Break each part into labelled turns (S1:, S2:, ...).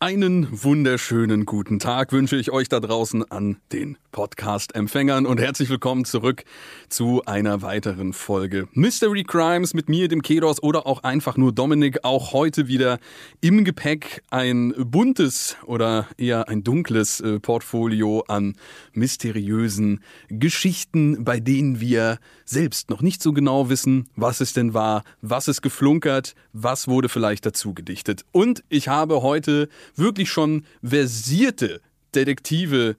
S1: Einen wunderschönen guten Tag wünsche ich euch da draußen an den Podcast-Empfängern und herzlich willkommen zurück zu einer weiteren Folge Mystery Crimes mit mir, dem Kedos oder auch einfach nur Dominik. Auch heute wieder im Gepäck ein buntes oder eher ein dunkles äh, Portfolio an mysteriösen Geschichten, bei denen wir selbst noch nicht so genau wissen, was es denn war, was es geflunkert, was wurde vielleicht dazu gedichtet. Und ich habe heute wirklich schon versierte Detektive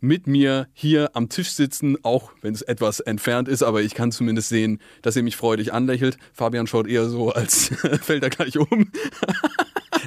S1: mit mir hier am Tisch sitzen, auch wenn es etwas entfernt ist, aber ich kann zumindest sehen, dass ihr mich freudig anlächelt. Fabian schaut eher so, als fällt er gleich um.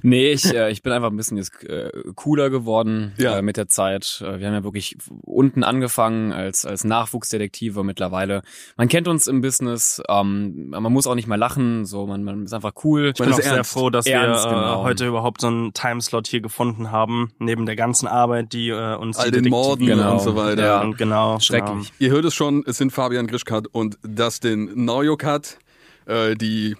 S2: Nee, ich, äh, ich bin einfach ein bisschen jetzt äh, cooler geworden ja. äh, mit der Zeit. Äh, wir haben ja wirklich unten angefangen als, als Nachwuchsdetektive mittlerweile. Man kennt uns im Business, ähm, man muss auch nicht mehr lachen, so man, man ist einfach cool.
S3: Ich bin auch sehr froh, dass ernst, wir äh, genau. heute überhaupt so einen Timeslot hier gefunden haben, neben der ganzen Arbeit, die äh, uns
S1: All die den Morden genau. und so weiter.
S3: Ja, und genau.
S2: Schrecklich. Genau.
S1: Ihr hört es schon, es sind Fabian Grischkat und Dustin Neujokat, äh, die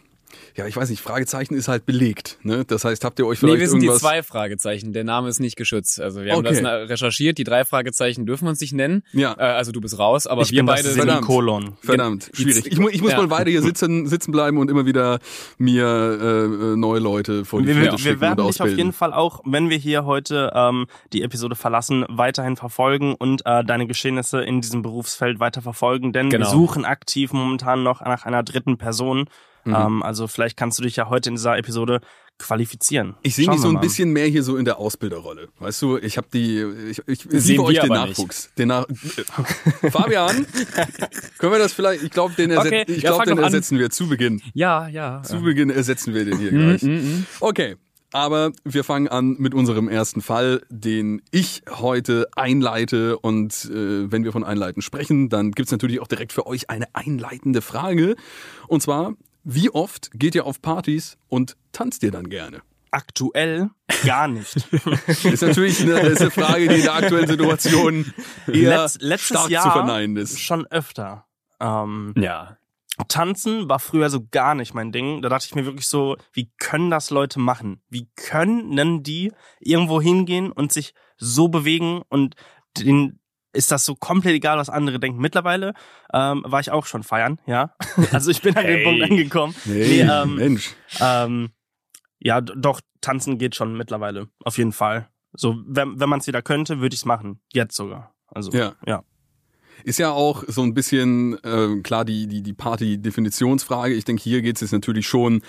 S1: ja, ich weiß nicht, Fragezeichen ist halt belegt. Ne? Das heißt, habt ihr euch vielleicht
S2: Nee, wir sind
S1: irgendwas...
S2: die zwei Fragezeichen. Der Name ist nicht geschützt. Also wir haben okay. das recherchiert. Die drei Fragezeichen dürfen wir uns nicht nennen. Ja. Äh, also du bist raus, aber
S3: ich
S2: wir beide
S3: sind
S1: verdammt,
S3: Kolon.
S1: Verdammt, schwierig. Ich, ich muss ja. mal weiter hier sitzen, sitzen bleiben und immer wieder mir äh, neue Leute vor die
S3: wir,
S1: Flinte
S3: wir, Wir werden
S1: dich
S3: auf jeden Fall auch, wenn wir hier heute ähm, die Episode verlassen, weiterhin verfolgen und äh, deine Geschehnisse in diesem Berufsfeld weiter verfolgen, denn genau. wir suchen aktiv momentan noch nach einer dritten Person Mhm. Ähm, also vielleicht kannst du dich ja heute in dieser Episode qualifizieren.
S1: Ich sehe mich so ein mal. bisschen mehr hier so in der Ausbilderrolle. Weißt du, ich habe die, ich, ich liebe euch den Nachwuchs. Den Nach Fabian, können wir das vielleicht, ich glaube, den, erset okay. ich ja, glaub, den ersetzen an. wir zu Beginn.
S2: Ja, ja.
S1: Zu Beginn ersetzen wir den hier mhm, gleich. Mm, okay. Aber wir fangen an mit unserem ersten Fall, den ich heute einleite. Und äh, wenn wir von Einleiten sprechen, dann gibt's natürlich auch direkt für euch eine einleitende Frage. Und zwar, wie oft geht ihr auf Partys und tanzt ihr dann gerne?
S3: Aktuell gar nicht.
S1: ist natürlich eine, ist eine Frage, die in der aktuellen Situation eher Letz, letztes stark
S3: Jahr
S1: zu verneinen ist.
S3: Schon öfter. Ähm,
S2: ja.
S3: Tanzen war früher so gar nicht mein Ding. Da dachte ich mir wirklich so, wie können das Leute machen? Wie können die irgendwo hingehen und sich so bewegen und den, ist das so komplett egal, was andere denken. Mittlerweile ähm, war ich auch schon feiern, ja. Also ich bin an hey. den Punkt angekommen.
S1: Hey, nee, ähm, Mensch.
S3: Ähm, ja, doch, tanzen geht schon mittlerweile, auf jeden Fall. So, wenn, wenn man es wieder könnte, würde ich es machen. Jetzt sogar. Also, ja. ja.
S1: Ist ja auch so ein bisschen äh, klar die, die, die Party-Definitionsfrage. Ich denke, hier geht es jetzt natürlich schon,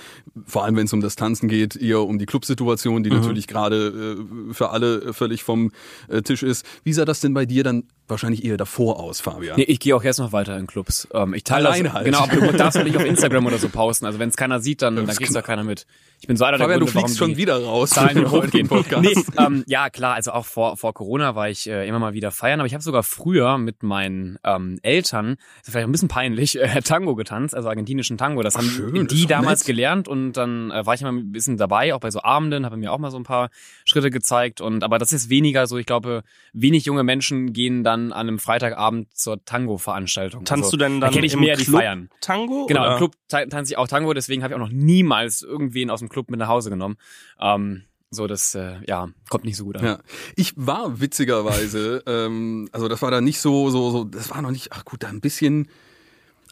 S1: vor allem wenn es um das Tanzen geht, eher um die Clubsituation, die mhm. natürlich gerade äh, für alle völlig vom äh, Tisch ist. Wie sah das denn bei dir dann wahrscheinlich eher davor aus, Fabian?
S2: Nee, ich gehe auch jetzt noch weiter in Clubs. Ähm, ich teile
S1: Alleine
S2: das,
S1: halt.
S2: Genau, aber du darfst nicht auf Instagram oder so posten. Also wenn es keiner sieht, dann, dann kriegst du keiner mit. Ich bin so einer
S1: Fabian,
S2: der
S1: Gründe, du fliegst schon wieder raus.
S2: Zahlen hochgehen. nee, ähm, ja, klar, also auch vor, vor Corona war ich äh, immer mal wieder feiern, aber ich habe sogar früher mit meinen ähm, Eltern, das ist vielleicht ein bisschen peinlich, äh, Tango getanzt, also argentinischen Tango. Das Ach, haben schön, die das damals nett. gelernt und dann äh, war ich immer ein bisschen dabei, auch bei so Abenden, habe mir auch mal so ein paar Schritte gezeigt und aber das ist weniger so, ich glaube, wenig junge Menschen gehen dann an einem Freitagabend zur Tango-Veranstaltung.
S3: Tanzt also, du denn dann
S2: da kenne ich mehr
S3: Club
S2: die feiern.
S3: Tango?
S2: Genau,
S3: oder?
S2: im Club tanze ich auch Tango, deswegen habe ich auch noch niemals irgendwen aus dem Club mit nach Hause genommen. Ähm, so, das äh, ja kommt nicht so gut an.
S1: Ja. Ich war witzigerweise, ähm, also das war da nicht so, so, so, das war noch nicht, ach gut, da ein bisschen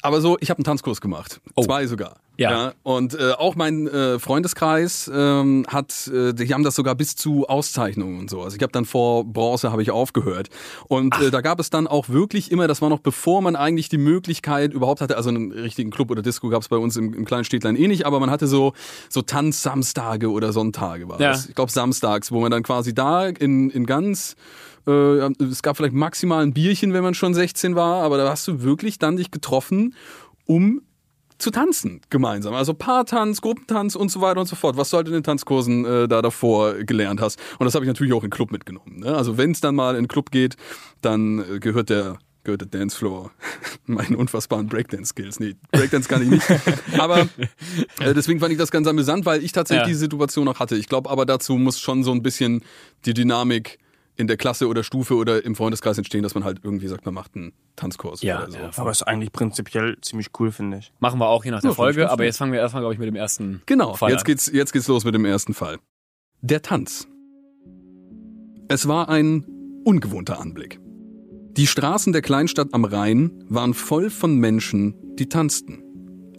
S1: Aber so, ich habe einen Tanzkurs gemacht.
S2: Oh.
S1: Zwei sogar.
S2: Ja.
S1: Und äh, auch mein äh, Freundeskreis ähm, hat, äh, die haben das sogar bis zu Auszeichnungen und so. Also ich habe dann vor Bronze habe ich aufgehört. Und äh, da gab es dann auch wirklich immer, das war noch bevor man eigentlich die Möglichkeit überhaupt hatte, also einen richtigen Club oder Disco gab es bei uns im, im kleinen Städtlein eh nicht, aber man hatte so so Tanzsamstage oder Sonntage war
S2: Ja.
S1: das. Ich glaube samstags, wo man dann quasi da in, in ganz es gab vielleicht maximal ein Bierchen, wenn man schon 16 war, aber da hast du wirklich dann dich getroffen, um zu tanzen gemeinsam. Also Paartanz, Gruppentanz und so weiter und so fort, was du halt in den Tanzkursen äh, da davor gelernt hast. Und das habe ich natürlich auch in Club mitgenommen. Ne? Also wenn es dann mal in den Club geht, dann äh, gehört der gehört der Dancefloor meinen unfassbaren Breakdance-Skills. Nee, Breakdance kann ich nicht. aber äh, deswegen fand ich das ganz amüsant, weil ich tatsächlich
S2: Ja.
S1: diese Situation auch hatte. Ich glaube aber dazu muss schon so ein bisschen die Dynamik in der Klasse oder Stufe oder im Freundeskreis entstehen, dass man halt irgendwie sagt, man macht einen Tanzkurs
S2: Ja,
S1: oder so.
S2: ja.
S3: Aber ist eigentlich prinzipiell ziemlich cool, finde ich.
S2: Machen wir auch je nach der
S1: Ja,
S2: Folge, aber jetzt fangen wir erstmal, glaube ich, mit dem ersten
S1: Genau,
S2: Fall
S1: jetzt
S2: an.
S1: geht's, jetzt geht's los mit dem ersten Fall. Der Tanz. Es war ein ungewohnter Anblick. Die Straßen der Kleinstadt am Rhein waren voll von Menschen, die tanzten.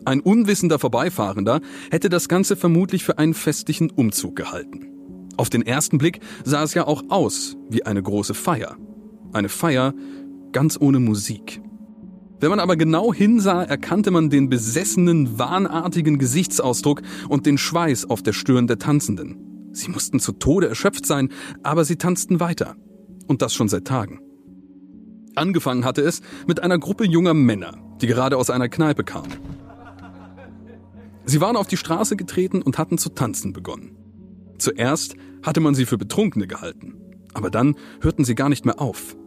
S1: Ein unwissender Vorbeifahrender hätte das Ganze vermutlich für einen festlichen Umzug gehalten. Auf den ersten Blick sah es ja auch aus wie eine große Feier. Eine Feier ganz ohne Musik. Wenn man aber genau hinsah, erkannte man den besessenen, wahnartigen Gesichtsausdruck und den Schweiß auf der Stirn der Tanzenden. Sie mussten zu Tode erschöpft sein, aber sie tanzten weiter. Und das schon seit Tagen. Angefangen hatte es mit einer Gruppe junger Männer, die gerade aus einer Kneipe kamen. Sie waren auf die Straße getreten und hatten zu tanzen begonnen. Zuerst hatte man sie für Betrunkene gehalten, aber dann hörten sie gar nicht mehr auf.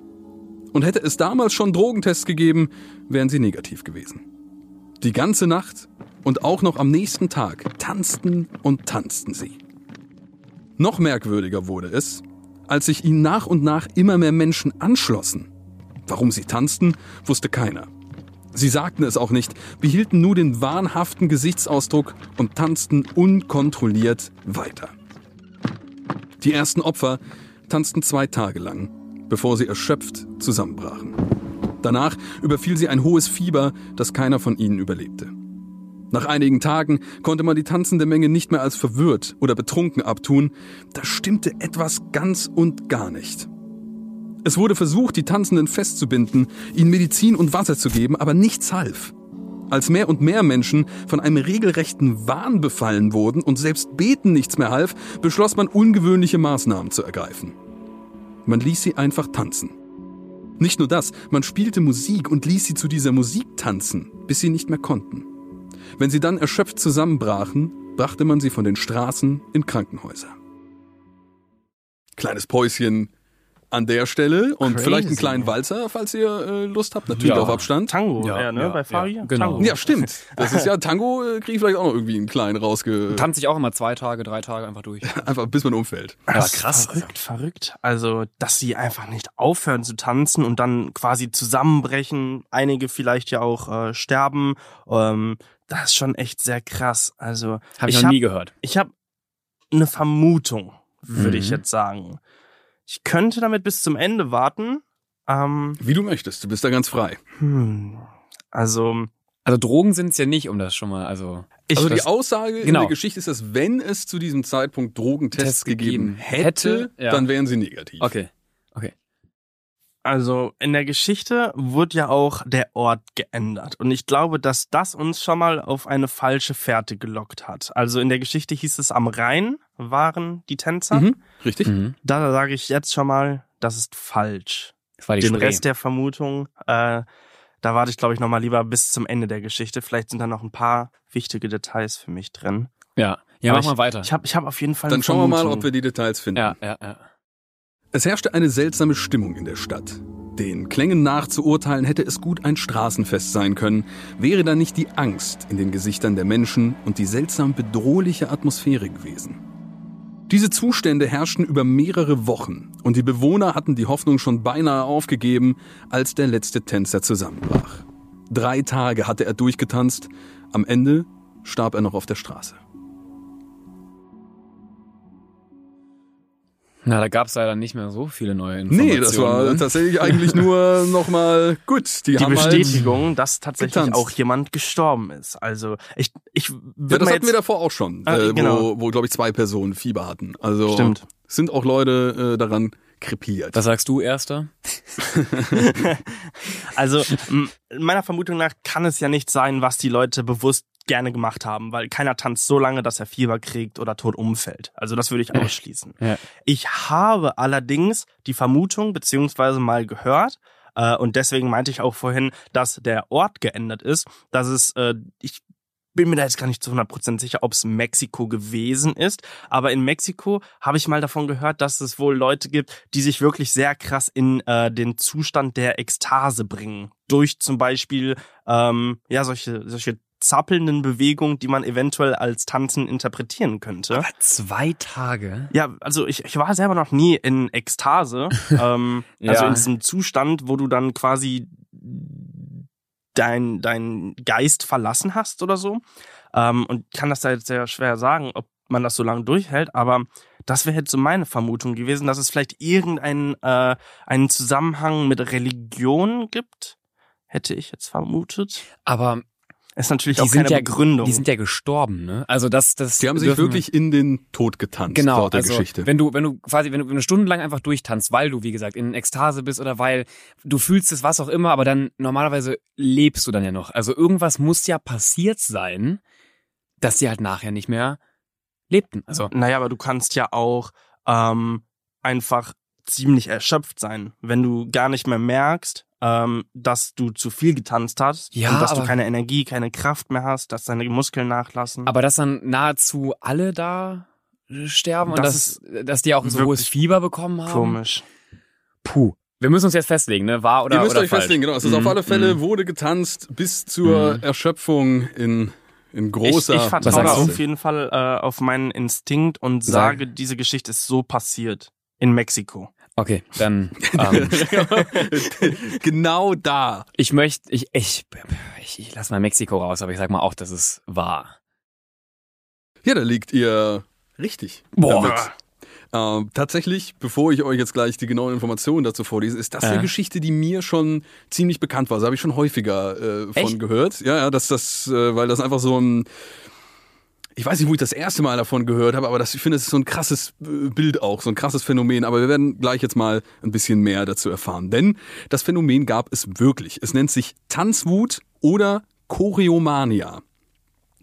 S1: Und hätte es damals schon Drogentests gegeben, wären sie negativ gewesen. Die ganze Nacht und auch noch am nächsten Tag tanzten und tanzten sie. Noch merkwürdiger wurde es, als sich ihnen nach und nach immer mehr Menschen anschlossen. Warum sie tanzten, wusste keiner. Sie sagten es auch nicht, behielten nur den wahnhaften Gesichtsausdruck und tanzten unkontrolliert weiter. Die ersten Opfer tanzten zwei Tage lang, bevor sie erschöpft zusammenbrachen. Danach überfiel sie ein hohes Fieber, das keiner von ihnen überlebte. Nach einigen Tagen konnte man die tanzende Menge nicht mehr als verwirrt oder betrunken abtun, da stimmte etwas ganz und gar nicht. Es wurde versucht, die Tanzenden festzubinden, ihnen Medizin und Wasser zu geben, aber nichts half. Als mehr und mehr Menschen von einem regelrechten Wahn befallen wurden und selbst Beten nichts mehr half, beschloss man ungewöhnliche Maßnahmen zu ergreifen. Man ließ sie einfach tanzen. Nicht nur das, man spielte Musik und ließ sie zu dieser Musik tanzen, bis sie nicht mehr konnten. Wenn sie dann erschöpft zusammenbrachen, brachte man sie von den Straßen in Krankenhäuser. Kleines Päuschen an der Stelle und
S3: Crazy.
S1: vielleicht einen kleinen Walzer, falls ihr äh, Lust habt, natürlich
S2: Ja.
S1: auf Abstand.
S3: Tango,
S2: Ja,
S3: ja, ne?
S2: ja,
S3: Bei Fabi?
S2: ja, genau.
S3: Tango.
S1: Ja, stimmt. Das ist ja Tango, äh, kriege ich vielleicht auch noch irgendwie einen kleinen rausge...
S2: Tanze ich auch immer zwei Tage, drei Tage einfach durch.
S1: Einfach bis man umfällt.
S3: Das
S2: Ja, krass.
S3: ist Verrückt, verrückt. Also, dass sie einfach nicht aufhören zu tanzen und dann quasi zusammenbrechen. Einige vielleicht ja auch äh, sterben. Ähm, das ist schon echt sehr krass. Also,
S2: Habe ich,
S3: ich
S2: noch
S3: hab-
S2: nie gehört.
S3: ich habe eine Vermutung, würde ich
S2: Mhm.
S3: jetzt sagen. Ich könnte damit bis zum Ende warten. Ähm,
S1: Wie du möchtest, du bist da ganz frei.
S3: hm, also,
S2: Also Drogen sind es ja nicht, um das schon mal, also
S3: ich
S1: also die
S3: das-
S1: Aussage in
S2: genau.
S1: der Geschichte ist, dass wenn es zu diesem Zeitpunkt Drogentests
S2: Tests
S1: gegeben
S2: gegeben
S1: hätte,
S2: hätte, ja.
S1: dann wären sie negativ.
S2: okay.
S3: Also in der Geschichte wurde ja auch der Ort geändert. Und ich glaube, dass das uns schon mal auf eine falsche Fährte gelockt hat. Also in der Geschichte hieß es, am Rhein waren die Tänzer.
S1: Mhm. Richtig?
S2: Mhm.
S3: Da sage ich jetzt schon mal, das ist falsch.
S2: Das war die
S3: Den
S2: Spree.
S3: Rest der Vermutung, äh, da warte ich, glaube ich, noch mal lieber bis zum Ende der Geschichte. Vielleicht sind da noch ein paar wichtige Details für mich drin.
S2: Ja, ja,
S3: Aber
S2: mach mal weiter.
S3: Ich habe ich hab auf jeden Fall
S1: Dann
S3: eine
S1: schauen wir mal, ob wir die Details finden.
S2: ja, ja, ja.
S1: Es herrschte eine seltsame Stimmung in der Stadt. Den Klängen nach zu urteilen hätte es gut ein Straßenfest sein können, wäre da nicht die Angst in den Gesichtern der Menschen und die seltsam bedrohliche Atmosphäre gewesen. Diese Zustände herrschten über mehrere Wochen und die Bewohner hatten die Hoffnung schon beinahe aufgegeben, als der letzte Tänzer zusammenbrach. Drei Tage hatte er durchgetanzt, am Ende starb er noch auf der Straße.
S2: Na, da gab es leider nicht mehr so viele neue Informationen.
S1: Nee, das war
S2: ne?
S1: tatsächlich eigentlich nur nochmal gut. Die,
S3: Die
S1: haben halt-
S3: Bestätigung, dass tatsächlich
S1: getanzt.
S3: auch jemand gestorben ist. Also ich, ich
S1: Ja, das hatten wir davor auch schon,
S3: Ah,
S1: äh,
S3: genau.
S1: wo, wo glaube ich, zwei Personen Fieber hatten. Also
S3: Stimmt.
S1: sind auch Leute äh, daran krepiert.
S2: Was sagst du, Erster?
S3: Also meiner Vermutung nach kann es ja nicht sein, was die Leute bewusst gerne gemacht haben, weil keiner tanzt so lange, dass er Fieber kriegt oder tot umfällt. Also das würde ich ausschließen.
S2: Ja.
S3: Ich habe allerdings die Vermutung beziehungsweise mal gehört, äh, und deswegen meinte ich auch vorhin, dass der Ort geändert ist, dass es, äh, ich bin mir da jetzt gar nicht zu 100% sicher, ob es Mexiko gewesen ist, aber in Mexiko habe ich mal davon gehört, dass es wohl Leute gibt, die sich wirklich sehr krass in äh, den Zustand der Ekstase bringen. Durch zum Beispiel ähm, ja solche, solche zappelnden Bewegungen, die man eventuell als Tanzen interpretieren könnte.
S2: Aber zwei Tage?
S3: Ja, also ich, ich war selber noch nie in Ekstase, ähm, also
S2: Ja.
S3: in diesem Zustand, wo du dann quasi dein, dein Geist verlassen hast oder so. Ähm, und kann das da jetzt sehr schwer sagen, ob man das so lange durchhält, aber das wäre jetzt so meine Vermutung gewesen, dass es vielleicht irgendeinen äh, einen Zusammenhang mit Religion gibt. Hätte ich jetzt vermutet.
S2: Aber
S3: Ist natürlich
S2: die
S3: auch
S2: sind
S3: keine
S2: ja,
S3: Begründung.
S2: die sind ja gestorben, ne? Also das, das.
S1: Die haben sich wirklich in den Tod getanzt,
S2: Genau,
S1: laut der
S2: also
S1: Geschichte.
S2: wenn du, wenn du quasi, wenn du eine Stunde lang einfach durchtanzt, weil du, wie gesagt, in Ekstase bist oder weil du fühlst es, was auch immer, aber dann normalerweise lebst du dann ja noch. Also irgendwas muss ja passiert sein, dass die halt nachher nicht mehr lebten. Also
S3: Naja, aber du kannst ja auch ähm, einfach ziemlich erschöpft sein, wenn du gar nicht mehr merkst, ähm, dass du zu viel getanzt hast
S2: Ja,
S3: und dass du keine Energie, keine Kraft mehr hast, dass deine Muskeln nachlassen.
S2: Aber dass dann nahezu alle da äh, sterben und
S3: Das
S2: dass, dass die auch so hohes Fieber bekommen haben.
S3: Komisch.
S2: Puh. Wir müssen uns jetzt festlegen, ne? Wahr oder
S1: Ihr müsst
S2: oder
S1: euch
S2: falsch?
S1: festlegen, genau. Es ist
S2: Mhm,
S1: auf alle Fälle,
S2: mhm.
S1: wurde getanzt bis zur
S2: Mhm.
S1: Erschöpfung in, in großer
S3: ich, ich vertraue auf jeden Fall äh, auf meinen Instinkt und
S2: Sag.
S3: sage, diese Geschichte ist so passiert in Mexiko.
S2: Okay, dann ähm,
S1: genau da.
S2: ich möchte, ich, ich, ich, ich lass mal Mexiko raus, aber ich sag mal auch, dass es wahr.
S1: Ja, da liegt ihr richtig.
S2: Boah.
S1: damit. Ähm, tatsächlich, bevor ich euch jetzt gleich die genauen Informationen dazu vorlese, ist das
S2: Ja.
S1: eine Geschichte, die mir schon ziemlich bekannt war. Das habe ich schon häufiger äh, von
S2: Echt?
S1: gehört. Ja, ja, dass das, äh, weil das einfach so ein ich weiß nicht, wo ich das erste Mal davon gehört habe, aber das, ich finde, es ist so ein krasses äh, Bild auch, so ein krasses Phänomen. Aber wir werden gleich jetzt mal ein bisschen mehr dazu erfahren. Denn das Phänomen gab es wirklich. Es nennt sich Tanzwut oder Choreomania.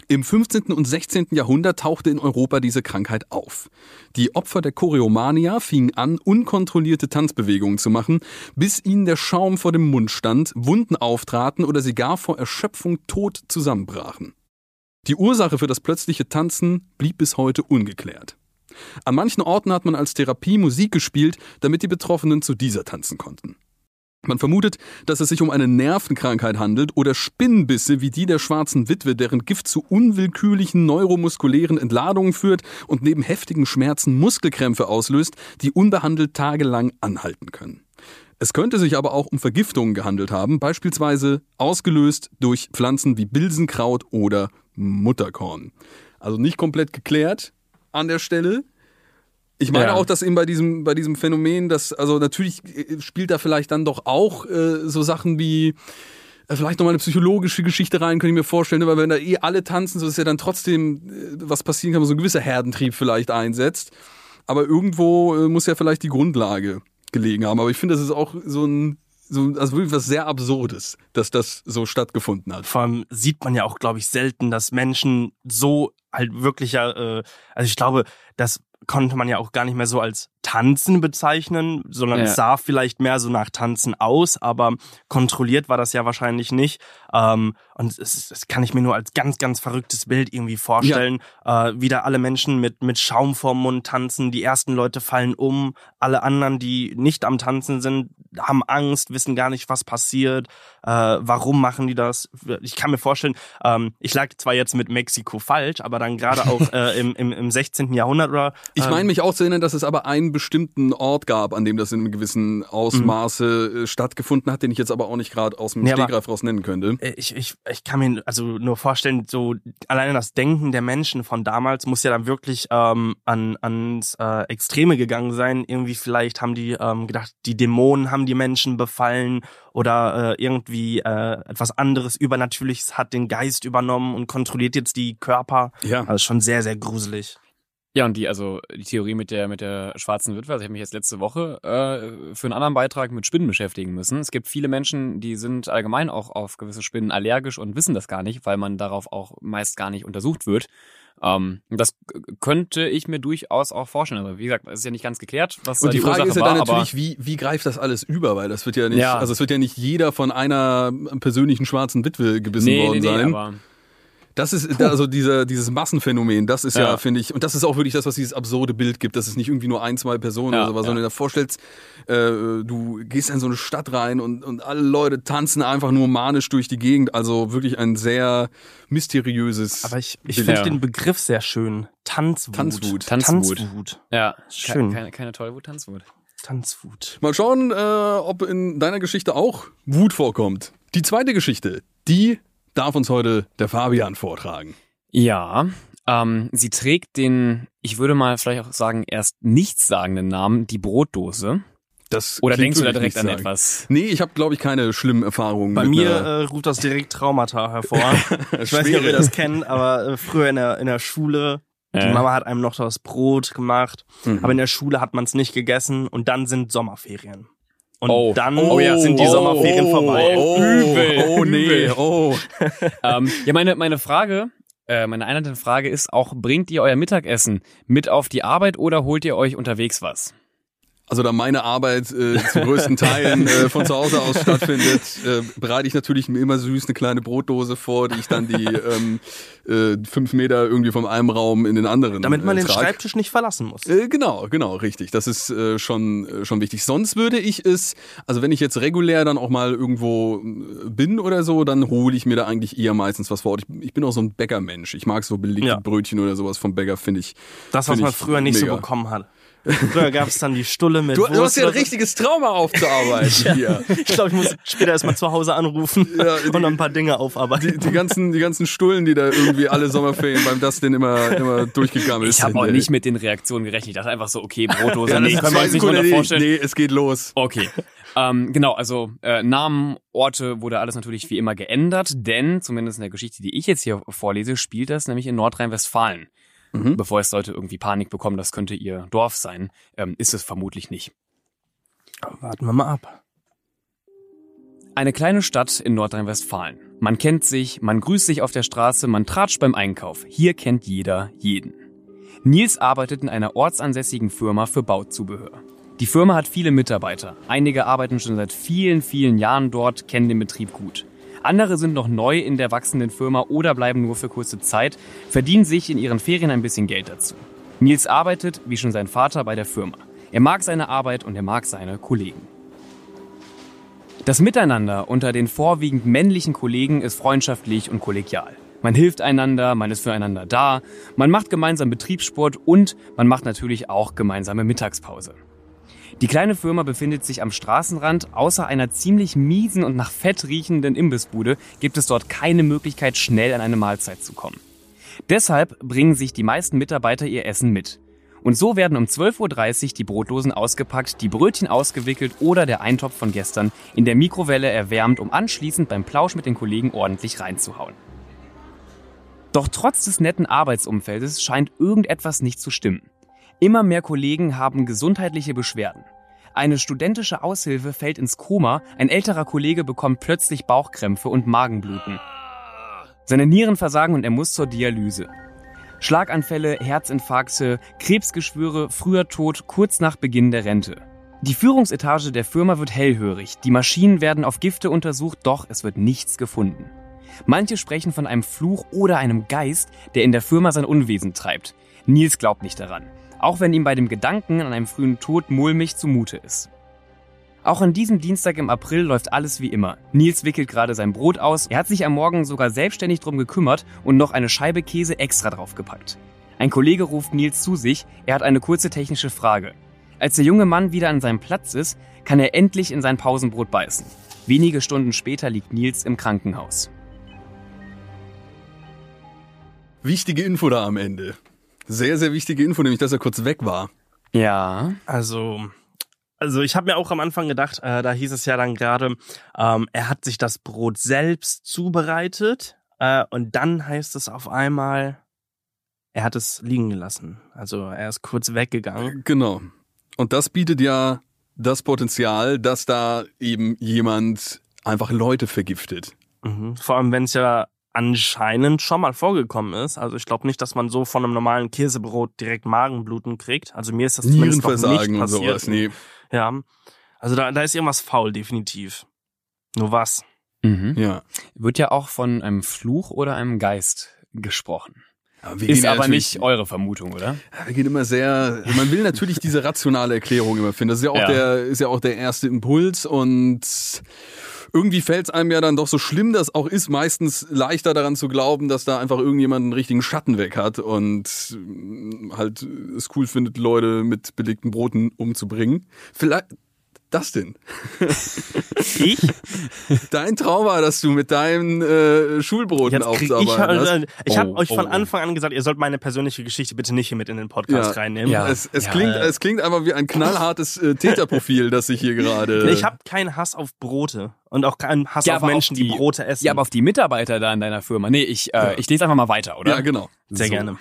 S1: Im 15. und 16. Jahrhundert tauchte in Europa diese Krankheit auf. Die Opfer der Choreomania fingen an, unkontrollierte Tanzbewegungen zu machen, bis ihnen der Schaum vor dem Mund stand, Wunden auftraten oder sie gar vor Erschöpfung tot zusammenbrachen. Die Ursache für das plötzliche Tanzen blieb bis heute ungeklärt. An manchen Orten hat man als Therapie Musik gespielt, damit die Betroffenen zu dieser tanzen konnten. Man vermutet, dass es sich um eine Nervenkrankheit handelt oder Spinnenbisse wie die der schwarzen Witwe, deren Gift zu unwillkürlichen neuromuskulären Entladungen führt und neben heftigen Schmerzen Muskelkrämpfe auslöst, die unbehandelt tagelang anhalten können. Es könnte sich aber auch um Vergiftungen gehandelt haben, beispielsweise ausgelöst durch Pflanzen wie Bilsenkraut oder Mutterkorn. Also nicht komplett geklärt an der Stelle. Ich meine
S2: Ja.
S1: auch, dass eben bei diesem, bei diesem Phänomen, dass, also natürlich äh, spielt da vielleicht dann doch auch äh, so Sachen wie äh, vielleicht nochmal eine psychologische Geschichte rein, könnte ich mir vorstellen, weil wenn da eh alle tanzen, so ist ja dann trotzdem äh, was passieren kann, so ein gewisser Herdentrieb vielleicht einsetzt. Aber irgendwo äh, muss ja vielleicht die Grundlage gelegen haben. Aber ich finde, das ist auch so ein, so, also wirklich was sehr Absurdes, dass das so stattgefunden hat.
S3: Vor allem sieht man ja auch, glaube ich, selten, dass Menschen so halt wirklich ja, äh, also ich glaube, das konnte man ja auch gar nicht mehr so als Tanzen bezeichnen, sondern
S2: Ja.
S3: es sah vielleicht mehr so nach Tanzen aus, aber kontrolliert war das ja wahrscheinlich nicht. Ähm, und es, das kann ich mir nur als ganz, ganz verrücktes Bild irgendwie vorstellen, äh, wie da alle Menschen mit, mit Schaum vorm Mund tanzen, die ersten Leute fallen um, alle anderen, die nicht am Tanzen sind, haben Angst, wissen gar nicht, was passiert, äh, warum machen die das. Ich kann mir vorstellen, ähm, ich lag zwar jetzt mit Mexiko falsch, aber dann gerade auch äh, im, im, im 16. Jahrhundert oder
S1: Ich meine
S3: Ähm,
S1: mich auch zu erinnern, dass es aber einen bestimmten Ort gab, an dem das in einem gewissen Ausmaße äh, stattgefunden hat, den ich jetzt aber auch nicht gerade aus dem
S3: Nee,
S1: Stegreif raus nennen könnte.
S3: Äh, Ich, ich, ich kann mir also nur vorstellen, so alleine das Denken der Menschen von damals muss ja dann wirklich ähm, an, ans äh, Extreme gegangen sein. Irgendwie vielleicht haben die ähm, gedacht, die Dämonen haben die Menschen befallen oder äh, irgendwie äh, etwas anderes Übernatürliches hat den Geist übernommen und kontrolliert jetzt die Körper.
S1: Ja.
S3: Also schon sehr, sehr gruselig.
S2: Ja, und die, also die Theorie mit der mit der schwarzen Witwe, also ich habe mich jetzt letzte Woche äh, für einen anderen Beitrag mit Spinnen beschäftigen müssen. Es gibt viele Menschen, die sind allgemein auch auf gewisse Spinnen allergisch und wissen das gar nicht, weil man darauf auch meist gar nicht untersucht wird. Ähm, das könnte ich mir durchaus auch vorstellen. Also wie gesagt, es ist ja nicht ganz geklärt, was
S1: Und die Frage
S2: Ursache
S1: ist ja
S2: war,
S1: dann natürlich, wie, wie greift das alles über? Weil das wird ja nicht,
S2: Ja.
S1: also es wird ja nicht jeder von einer persönlichen schwarzen Witwe gebissen
S2: nee, nee,
S1: worden
S2: nee,
S1: sein. Das ist da- also dieser, dieses Massenphänomen, das ist ja,
S2: Ja.
S1: finde ich, und das ist auch wirklich das, was dieses absurde Bild gibt, dass es nicht irgendwie nur ein, zwei Personen
S2: Ja,
S1: oder sowas,
S2: ja.
S1: sondern du dir vorstellst, äh, du gehst in so eine Stadt rein und, und alle Leute tanzen einfach nur manisch durch die Gegend. Also wirklich ein sehr mysteriöses.
S3: Aber ich, ich finde
S2: Ja.
S3: den Begriff sehr schön. Tanzwut.
S1: Tanzwut.
S2: Tanzwut.
S3: Tanzwut.
S2: ja,
S3: Schön.
S2: Keine, keine, keine Tollwut, Tanzwut.
S3: Tanzwut.
S1: Mal schauen, äh, ob in deiner Geschichte auch Wut vorkommt. Die zweite Geschichte, die darf uns heute der Fabian vortragen.
S2: Ja, ähm, sie trägt den, ich würde mal vielleicht auch sagen, erst nichtssagenden Namen, die Brotdose.
S1: Das
S2: Oder denkst du da direkt an
S1: nichtssagend.
S2: etwas?
S1: Nee, ich habe, glaube ich, keine schlimmen Erfahrungen.
S3: Bei
S1: mit
S3: mir
S1: einer-
S3: äh, ruft das direkt Traumata hervor. ich weiß nicht, ob ihr das kennt, aber äh, früher in der, in der Schule, die
S2: Äh.
S3: Mama hat einem noch das Brot gemacht,
S1: Mhm.
S3: aber in der Schule hat man es nicht gegessen und dann sind Sommerferien. Und
S2: Oh.
S3: dann
S2: Oh ja,
S3: sind die
S2: oh,
S3: Sommerferien
S2: oh,
S3: vorbei.
S2: oh.
S1: Oh,
S2: Übel,
S1: oh nee, oh.
S2: ähm, ja, meine, meine Frage, äh, meine einleitende Frage ist auch, bringt ihr euer Mittagessen mit auf die Arbeit oder holt ihr euch unterwegs was?
S1: Also da meine Arbeit äh, zu größten Teilen äh, von zu Hause aus stattfindet, äh, bereite ich natürlich mir immer süß eine kleine Brotdose vor, die ich dann die ähm, äh, fünf Meter irgendwie vom einen Raum in den anderen
S3: Damit man
S1: äh,
S3: den. Schreibtisch nicht verlassen muss.
S1: Äh, genau, genau, richtig. Das ist äh, schon, äh, schon wichtig. Sonst würde ich es, also wenn ich jetzt regulär dann auch mal irgendwo äh, bin oder so, dann hole ich mir da eigentlich eher meistens was vor Ort. Ich, ich bin auch so ein Bäckermensch. Ich mag so belegte
S3: Ja.
S1: Brötchen oder sowas vom Bäcker, finde ich.
S3: Das, was man früher nicht
S1: mega.
S3: so bekommen hat. Früher gab es dann die Stulle mit
S1: Du, du hast ja ein richtiges Trauma aufzuarbeiten hier.
S3: Ich glaube, ich muss später erstmal zu Hause anrufen
S1: Ja, die-
S3: und ein paar Dinge aufarbeiten.
S1: Die, die, ganzen, die ganzen Stullen, die da irgendwie alle Sommerferien beim Dustin immer, immer durchgegammelt
S2: Ich
S1: sind.
S2: habe auch
S1: ey.
S2: nicht mit den Reaktionen gerechnet. Ich dachte einfach so, okay, Brotdose,
S1: Ja,
S2: nee, können wir uns nicht
S1: nee,
S2: vorstellen.
S1: Nee, es geht los.
S2: Okay. Ähm, genau, also äh, Namen, Orte wurde alles natürlich wie immer geändert, denn zumindest in der Geschichte, die ich jetzt hier vorlese, spielt das nämlich in Nordrhein-Westfalen.
S1: Mhm.
S2: Bevor es Leute irgendwie Panik bekommen, das könnte ihr Dorf sein, ähm, ist es vermutlich nicht.
S3: Warten wir mal ab.
S2: Eine kleine Stadt in Nordrhein-Westfalen. Man kennt sich, man grüßt sich auf der Straße, man tratscht beim Einkauf. Hier kennt jeder jeden. Nils arbeitet in einer ortsansässigen Firma für Bauzubehör. Die Firma hat viele Mitarbeiter. Einige arbeiten schon seit vielen, vielen Jahren dort, kennen den Betrieb gut. Andere sind noch neu in der wachsenden Firma oder bleiben nur für kurze Zeit, verdienen sich in ihren Ferien ein bisschen Geld dazu. Nils arbeitet, wie schon sein Vater, bei der Firma. Er mag seine Arbeit und er mag seine Kollegen. Das Miteinander unter den vorwiegend männlichen Kollegen ist freundschaftlich und kollegial. Man hilft einander, man ist füreinander da, man macht gemeinsam Betriebssport und man macht natürlich auch gemeinsame Mittagspause. Die kleine Firma befindet sich am Straßenrand. Außer einer ziemlich miesen und nach Fett riechenden Imbissbude gibt es dort keine Möglichkeit, schnell an eine Mahlzeit zu kommen. Deshalb bringen sich die meisten Mitarbeiter ihr Essen mit. Und so werden um 12.30 Uhr die Brotdosen ausgepackt, die Brötchen ausgewickelt oder der Eintopf von gestern in der Mikrowelle erwärmt, um anschließend beim Plausch mit den Kollegen ordentlich reinzuhauen. Doch trotz des netten Arbeitsumfeldes scheint irgendetwas nicht zu stimmen. Immer mehr Kollegen haben gesundheitliche Beschwerden. Eine studentische Aushilfe fällt ins Koma, ein älterer Kollege bekommt plötzlich Bauchkrämpfe und Magenbluten. Seine Nieren versagen und er muss zur Dialyse. Schlaganfälle, Herzinfarkte, Krebsgeschwüre, früher Tod kurz nach Beginn der Rente. Die Führungsetage der Firma wird hellhörig, die Maschinen werden auf Gifte untersucht, doch es wird nichts gefunden. Manche sprechen von einem Fluch oder einem Geist, der in der Firma sein Unwesen treibt. Nils glaubt nicht daran, auch wenn ihm bei dem Gedanken an einem frühen Tod mulmig zumute ist. Auch an diesem Dienstag im April läuft alles wie immer. Nils wickelt gerade sein Brot aus. Er hat sich am Morgen sogar selbstständig drum gekümmert und noch eine Scheibe Käse extra draufgepackt. Ein Kollege ruft Nils zu sich, er hat eine kurze technische Frage. Als der junge Mann wieder an seinem Platz ist, kann er endlich in sein Pausenbrot beißen. Wenige Stunden später liegt Nils im Krankenhaus.
S1: Wichtige Info da am Ende. Sehr, sehr wichtige Info, nämlich dass er kurz weg war.
S2: Ja.
S3: Also, also ich habe mir auch am Anfang gedacht, äh, da hieß es ja dann gerade, ähm, er hat sich das Brot selbst zubereitet äh, und dann heißt es auf einmal, er hat es liegen gelassen. Also er ist kurz weggegangen.
S1: Genau. Und das bietet ja das Potenzial, dass da eben jemand einfach Leute vergiftet.
S3: Mhm. Vor allem, wenn es ja anscheinend schon mal vorgekommen ist. Also ich glaube nicht, dass man so von einem normalen Käsebrot direkt Magenbluten kriegt. Also mir ist das zumindest noch nicht passiert.
S1: sowas. Nee.
S3: Ja, also da, da ist irgendwas faul, definitiv. Nur was?
S2: Mhm.
S1: Ja.
S2: Wird ja auch von einem Fluch oder einem Geist gesprochen.
S1: Aber wir
S2: Ist aber nicht eure Vermutung, oder?
S1: Wir gehen immer sehr, man will natürlich diese rationale Erklärung immer finden. Das ist ja auch
S2: Ja.
S1: der, ist ja auch der erste Impuls und irgendwie fällt es einem ja dann doch so schlimm, das auch ist, meistens leichter daran zu glauben, dass da einfach irgendjemand einen richtigen Schatten weg hat und mm, halt es cool findet, Leute mit belegten Broten umzubringen. Vielleicht, das denn?
S3: Ich?
S1: Dein Traum war, dass du mit deinen äh, Schulbroten
S3: ich
S1: aufzuarbeiten
S3: halt, ich habe
S2: Oh,
S3: euch von
S2: oh, oh.
S3: Anfang an gesagt, ihr sollt meine persönliche Geschichte bitte nicht hier mit in den Podcast
S1: Ja.
S3: reinnehmen.
S2: Ja.
S1: Es, es,
S2: Ja,
S1: klingt, es klingt einfach wie ein knallhartes äh, Täterprofil, das sich hier gerade.
S3: Ich habe keinen Hass auf Brote und auch keinen Hass auf
S2: aber
S3: Menschen, die,
S2: die
S3: Brote essen.
S2: Ja, aber auf die Mitarbeiter da in deiner Firma. Nee, ich, äh,
S1: Ja.
S2: ich lese einfach mal weiter, oder?
S1: Ja, genau.
S3: Sehr
S2: So.
S3: gerne.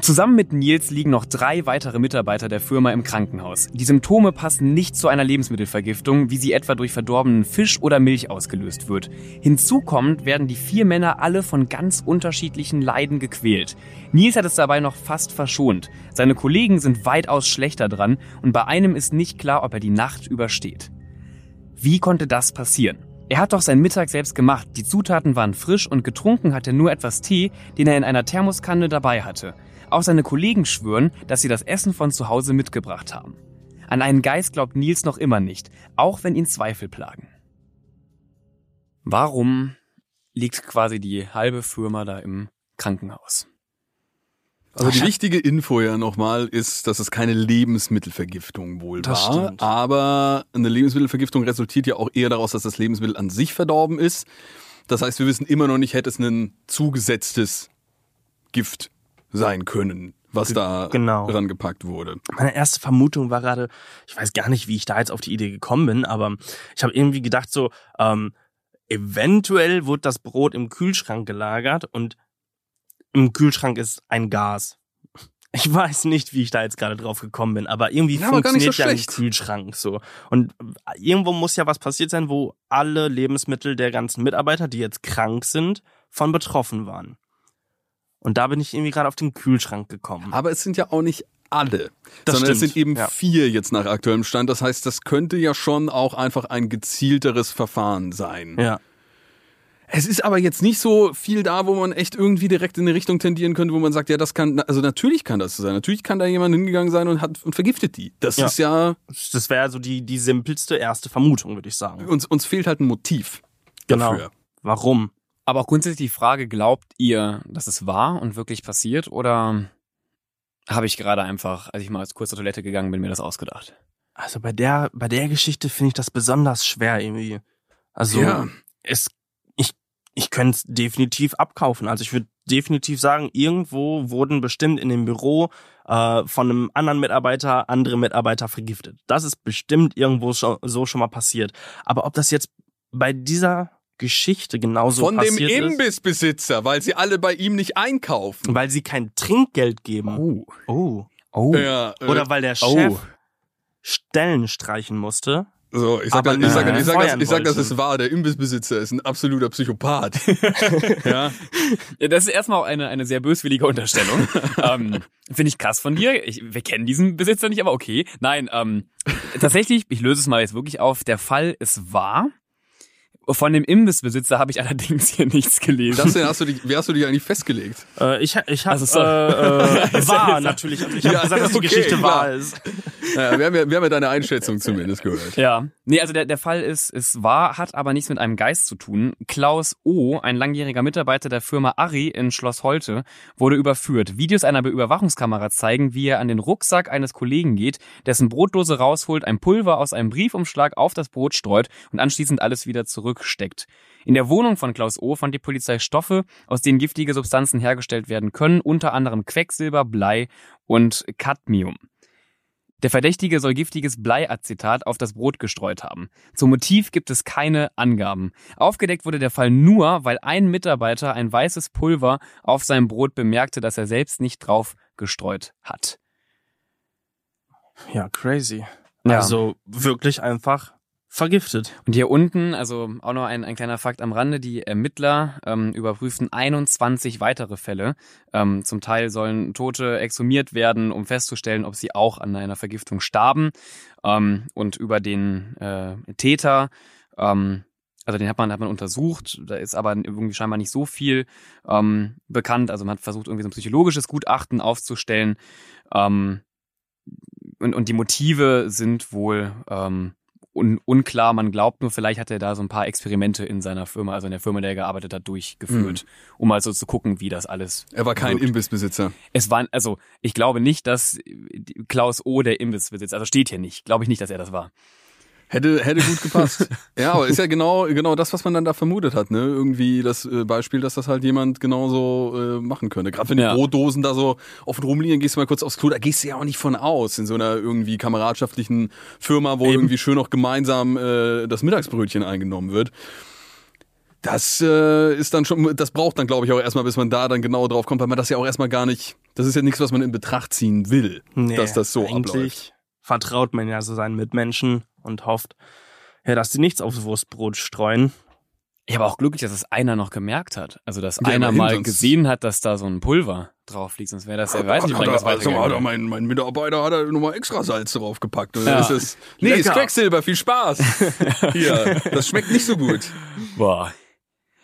S2: Zusammen mit Nils liegen noch drei weitere Mitarbeiter der Firma im Krankenhaus. Die Symptome passen nicht zu einer Lebensmittelvergiftung, wie sie etwa durch verdorbenen Fisch oder Milch ausgelöst wird. Hinzu kommt, werden die vier Männer alle von ganz unterschiedlichen Leiden gequält. Nils hat es dabei noch fast verschont. Seine Kollegen sind weitaus schlechter dran und bei einem ist nicht klar, ob er die Nacht übersteht. Wie konnte das passieren? Er hat doch seinen Mittag selbst gemacht. Die Zutaten waren frisch und getrunken hat er nur etwas Tee, den er in einer Thermoskanne dabei hatte. Auch seine Kollegen schwören, dass sie das Essen von zu Hause mitgebracht haben. An einen Geist glaubt Nils noch immer nicht, auch wenn ihn Zweifel plagen. Warum liegt quasi die halbe Firma da im Krankenhaus?
S1: Also die wichtige Info ja nochmal ist, dass es keine Lebensmittelvergiftung wohl
S3: Das
S1: war.
S3: stimmt.
S1: Aber eine Lebensmittelvergiftung resultiert ja auch eher daraus, dass das Lebensmittel an sich verdorben ist. Das heißt, wir wissen immer noch nicht, hätte es ein zugesetztes Gift sein können, was da
S3: genau.
S1: rangepackt wurde.
S3: Meine erste Vermutung war gerade, ich weiß gar nicht, wie ich da jetzt auf die Idee gekommen bin, aber ich habe irgendwie gedacht so, ähm, eventuell wurde das Brot im Kühlschrank gelagert und im Kühlschrank ist ein Gas. Ich weiß nicht, wie ich da jetzt gerade drauf gekommen bin, aber irgendwie
S1: Ja, nicht so
S3: funktioniert ja ein
S1: schlecht.
S3: Kühlschrank so. Und irgendwo muss ja was passiert sein, wo alle Lebensmittel der ganzen Mitarbeiter, die jetzt krank sind, von betroffen waren. Und da bin ich irgendwie gerade auf den Kühlschrank gekommen.
S1: Aber es sind ja auch nicht alle,
S3: Das
S1: sondern es
S3: stimmt,
S1: sind eben
S3: ja.
S1: vier jetzt nach aktuellem Stand. Das heißt, das könnte ja schon auch einfach ein gezielteres Verfahren sein.
S3: Ja.
S1: Es ist aber jetzt nicht so viel da, wo man echt irgendwie direkt in eine Richtung tendieren könnte, wo man sagt, ja, das kann, also natürlich kann das so sein. Natürlich kann da jemand hingegangen sein und hat und vergiftet die. Das
S3: Ja.
S1: ist ja,
S3: Das wäre so die, die simpelste erste Vermutung, würde ich sagen.
S1: uns, uns fehlt halt ein Motiv
S3: Genau.
S1: dafür.
S3: Warum?
S2: Aber auch grundsätzlich die Frage, glaubt ihr, dass es wahr und wirklich passiert oder habe ich gerade einfach, als ich mal kurz zur Toilette gegangen bin, mir das ausgedacht?
S3: Also bei der, bei der Geschichte finde ich das besonders schwer irgendwie. Also
S1: Ja.
S3: es, ich, könnte es definitiv abkaufen. Also ich würde definitiv sagen, irgendwo wurden bestimmt in dem Büro äh, von einem anderen Mitarbeiter andere Mitarbeiter vergiftet. Das ist bestimmt irgendwo schon, so schon mal passiert. Aber ob das jetzt bei dieser Geschichte genauso
S1: Von dem
S3: passiert ist,
S1: Imbissbesitzer, weil sie alle bei ihm nicht einkaufen.
S3: weil sie kein Trinkgeld geben.
S2: Oh.
S3: Oh.
S2: Oh.
S1: Ja, äh,
S3: Oder weil der
S2: Oh.
S3: Chef Stellen streichen musste.
S1: So, ich sag,
S3: aber
S1: ich sag, ich sag, das, ich sag, das ist wahr. Der Imbissbesitzer ist ein absoluter Psychopath. ja.
S2: Ja, das ist erstmal auch eine, eine sehr böswillige Unterstellung. ähm, Finde ich krass von dir. Ich, wir kennen diesen Besitzer nicht, aber okay. Nein, ähm, tatsächlich, ich löse es mal jetzt wirklich auf. Der Fall ist wahr. Von dem Imbissbesitzer habe ich allerdings hier nichts gelesen.
S1: Das denn, hast du dich, wie hast du dich eigentlich festgelegt?
S3: Äh, ich ich habe
S2: Also,
S3: äh, äh, wahr natürlich. Also ich habe
S1: Ja,
S3: gesagt, dass die
S1: okay,
S3: Geschichte
S1: klar.
S3: wahr ist.
S1: Ja, wir, haben ja, wir haben ja deine Einschätzung zumindest gehört.
S2: Ja, nee, also der, der Fall ist, ist wahr, hat aber nichts mit einem Geist zu tun. Klaus O., ein langjähriger Mitarbeiter der Firma Arri in Schloss Holte, wurde überführt. Videos einer Überwachungskamera zeigen, wie er an den Rucksack eines Kollegen geht, dessen Brotdose rausholt, ein Pulver aus einem Briefumschlag auf das Brot streut und anschließend alles wieder zurücksteckt. In der Wohnung von Klaus O. fand die Polizei Stoffe, aus denen giftige Substanzen hergestellt werden können, unter anderem Quecksilber, Blei und Cadmium. Der Verdächtige soll giftiges Bleiacetat auf das Brot gestreut haben. Zum Motiv gibt es keine Angaben. Aufgedeckt wurde der Fall nur, weil ein Mitarbeiter ein weißes Pulver auf seinem Brot bemerkte, das er selbst nicht drauf gestreut hat.
S3: Ja, crazy.
S2: Ja.
S3: Also wirklich einfach vergiftet.
S2: Und hier unten, also auch noch ein, ein kleiner Fakt am Rande, die Ermittler ähm, überprüften 21 weitere Fälle. Ähm, zum Teil sollen Tote exhumiert werden, um festzustellen, ob sie auch an einer Vergiftung starben. Ähm, und über den äh, Täter, ähm, also den hat man, hat man untersucht, da ist aber irgendwie scheinbar nicht so viel ähm, bekannt. Also man hat versucht, irgendwie so ein psychologisches Gutachten aufzustellen. Ähm, und, und die Motive sind wohl ähm, un, unklar. Man glaubt nur, vielleicht hat er da so ein paar Experimente in seiner Firma, also in der Firma, der er gearbeitet hat, durchgeführt, um mal so zu gucken, wie das alles.
S1: Er war kein
S2: wirkt.
S1: Imbissbesitzer.
S2: Es war, also ich glaube nicht, dass Klaus O. der Imbiss besitzt. Also steht hier nicht. Glaube ich nicht, dass er das war.
S1: Hätte, hätte gut gepasst. ja, aber ist ja genau, genau das, was man dann da vermutet hat, ne? Irgendwie das äh, Beispiel, dass das halt jemand genauso äh, machen könnte. Gerade wenn die
S2: Ja.
S1: Brotdosen da so offen rumliegen, gehst du mal kurz aufs Klo, da gehst du ja auch nicht von aus in so einer irgendwie kameradschaftlichen Firma, wo
S3: Eben.
S1: irgendwie schön noch gemeinsam äh, das Mittagsbrötchen eingenommen wird. Das äh, ist dann schon, das braucht dann, glaube ich, auch erstmal, bis man da dann genau drauf kommt, weil man das ja auch erstmal gar nicht, das ist ja nichts, was man in Betracht ziehen will,
S3: Nee,
S1: dass das so abläuft.
S3: vertraut man ja so seinen Mitmenschen und hofft, ja, dass die nichts aufs Wurstbrot streuen.
S2: Ich habe auch glücklich, dass es einer noch gemerkt hat. Also, dass
S1: Ja,
S2: einer mal gesehen hat, dass da so ein Pulver drauf liegt. Sonst wäre das, er weiß nicht,
S1: hat,
S2: das
S1: er- also, hat er mein, mein Mitarbeiter hat er nochmal extra Salz draufgepackt. Und
S2: Ja.
S1: dann ist es, nee, ist
S3: Lecker.
S1: Quecksilber, viel Spaß. Hier, das schmeckt nicht so gut.
S2: Boah.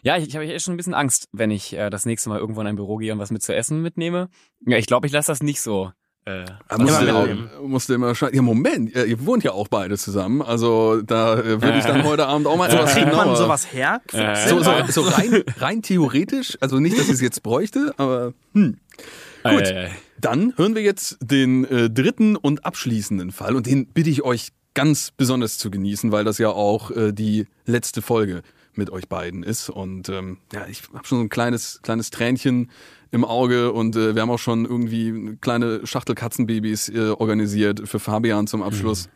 S2: Ja, ich, ich habe echt schon ein bisschen Angst, wenn ich äh, das nächste Mal irgendwo in ein Büro gehe und was mit zu essen mitnehme. Ja, ich glaube, ich lasse das nicht so. Äh,
S1: musste,
S3: Immer
S1: musste immer Ja, Moment, ihr, ihr wohnt ja auch beide zusammen. Also da äh, würde ich dann heute Abend auch mal
S3: So,
S1: etwas
S3: kriegt man
S1: genauer-
S3: sowas her?
S1: So, so, so rein, rein theoretisch, also nicht, dass ich es jetzt bräuchte, aber hm. Gut.
S2: Äh,
S1: Dann hören wir jetzt den äh, dritten und abschließenden Fall und den bitte ich euch ganz besonders zu genießen, weil das ja auch äh, die letzte Folge mit euch beiden ist und ähm, ja, ich habe schon so ein kleines kleines Tränchen im Auge und äh, wir haben auch schon irgendwie eine kleine Schachtel Katzenbabys äh, organisiert für Fabian zum Abschluss.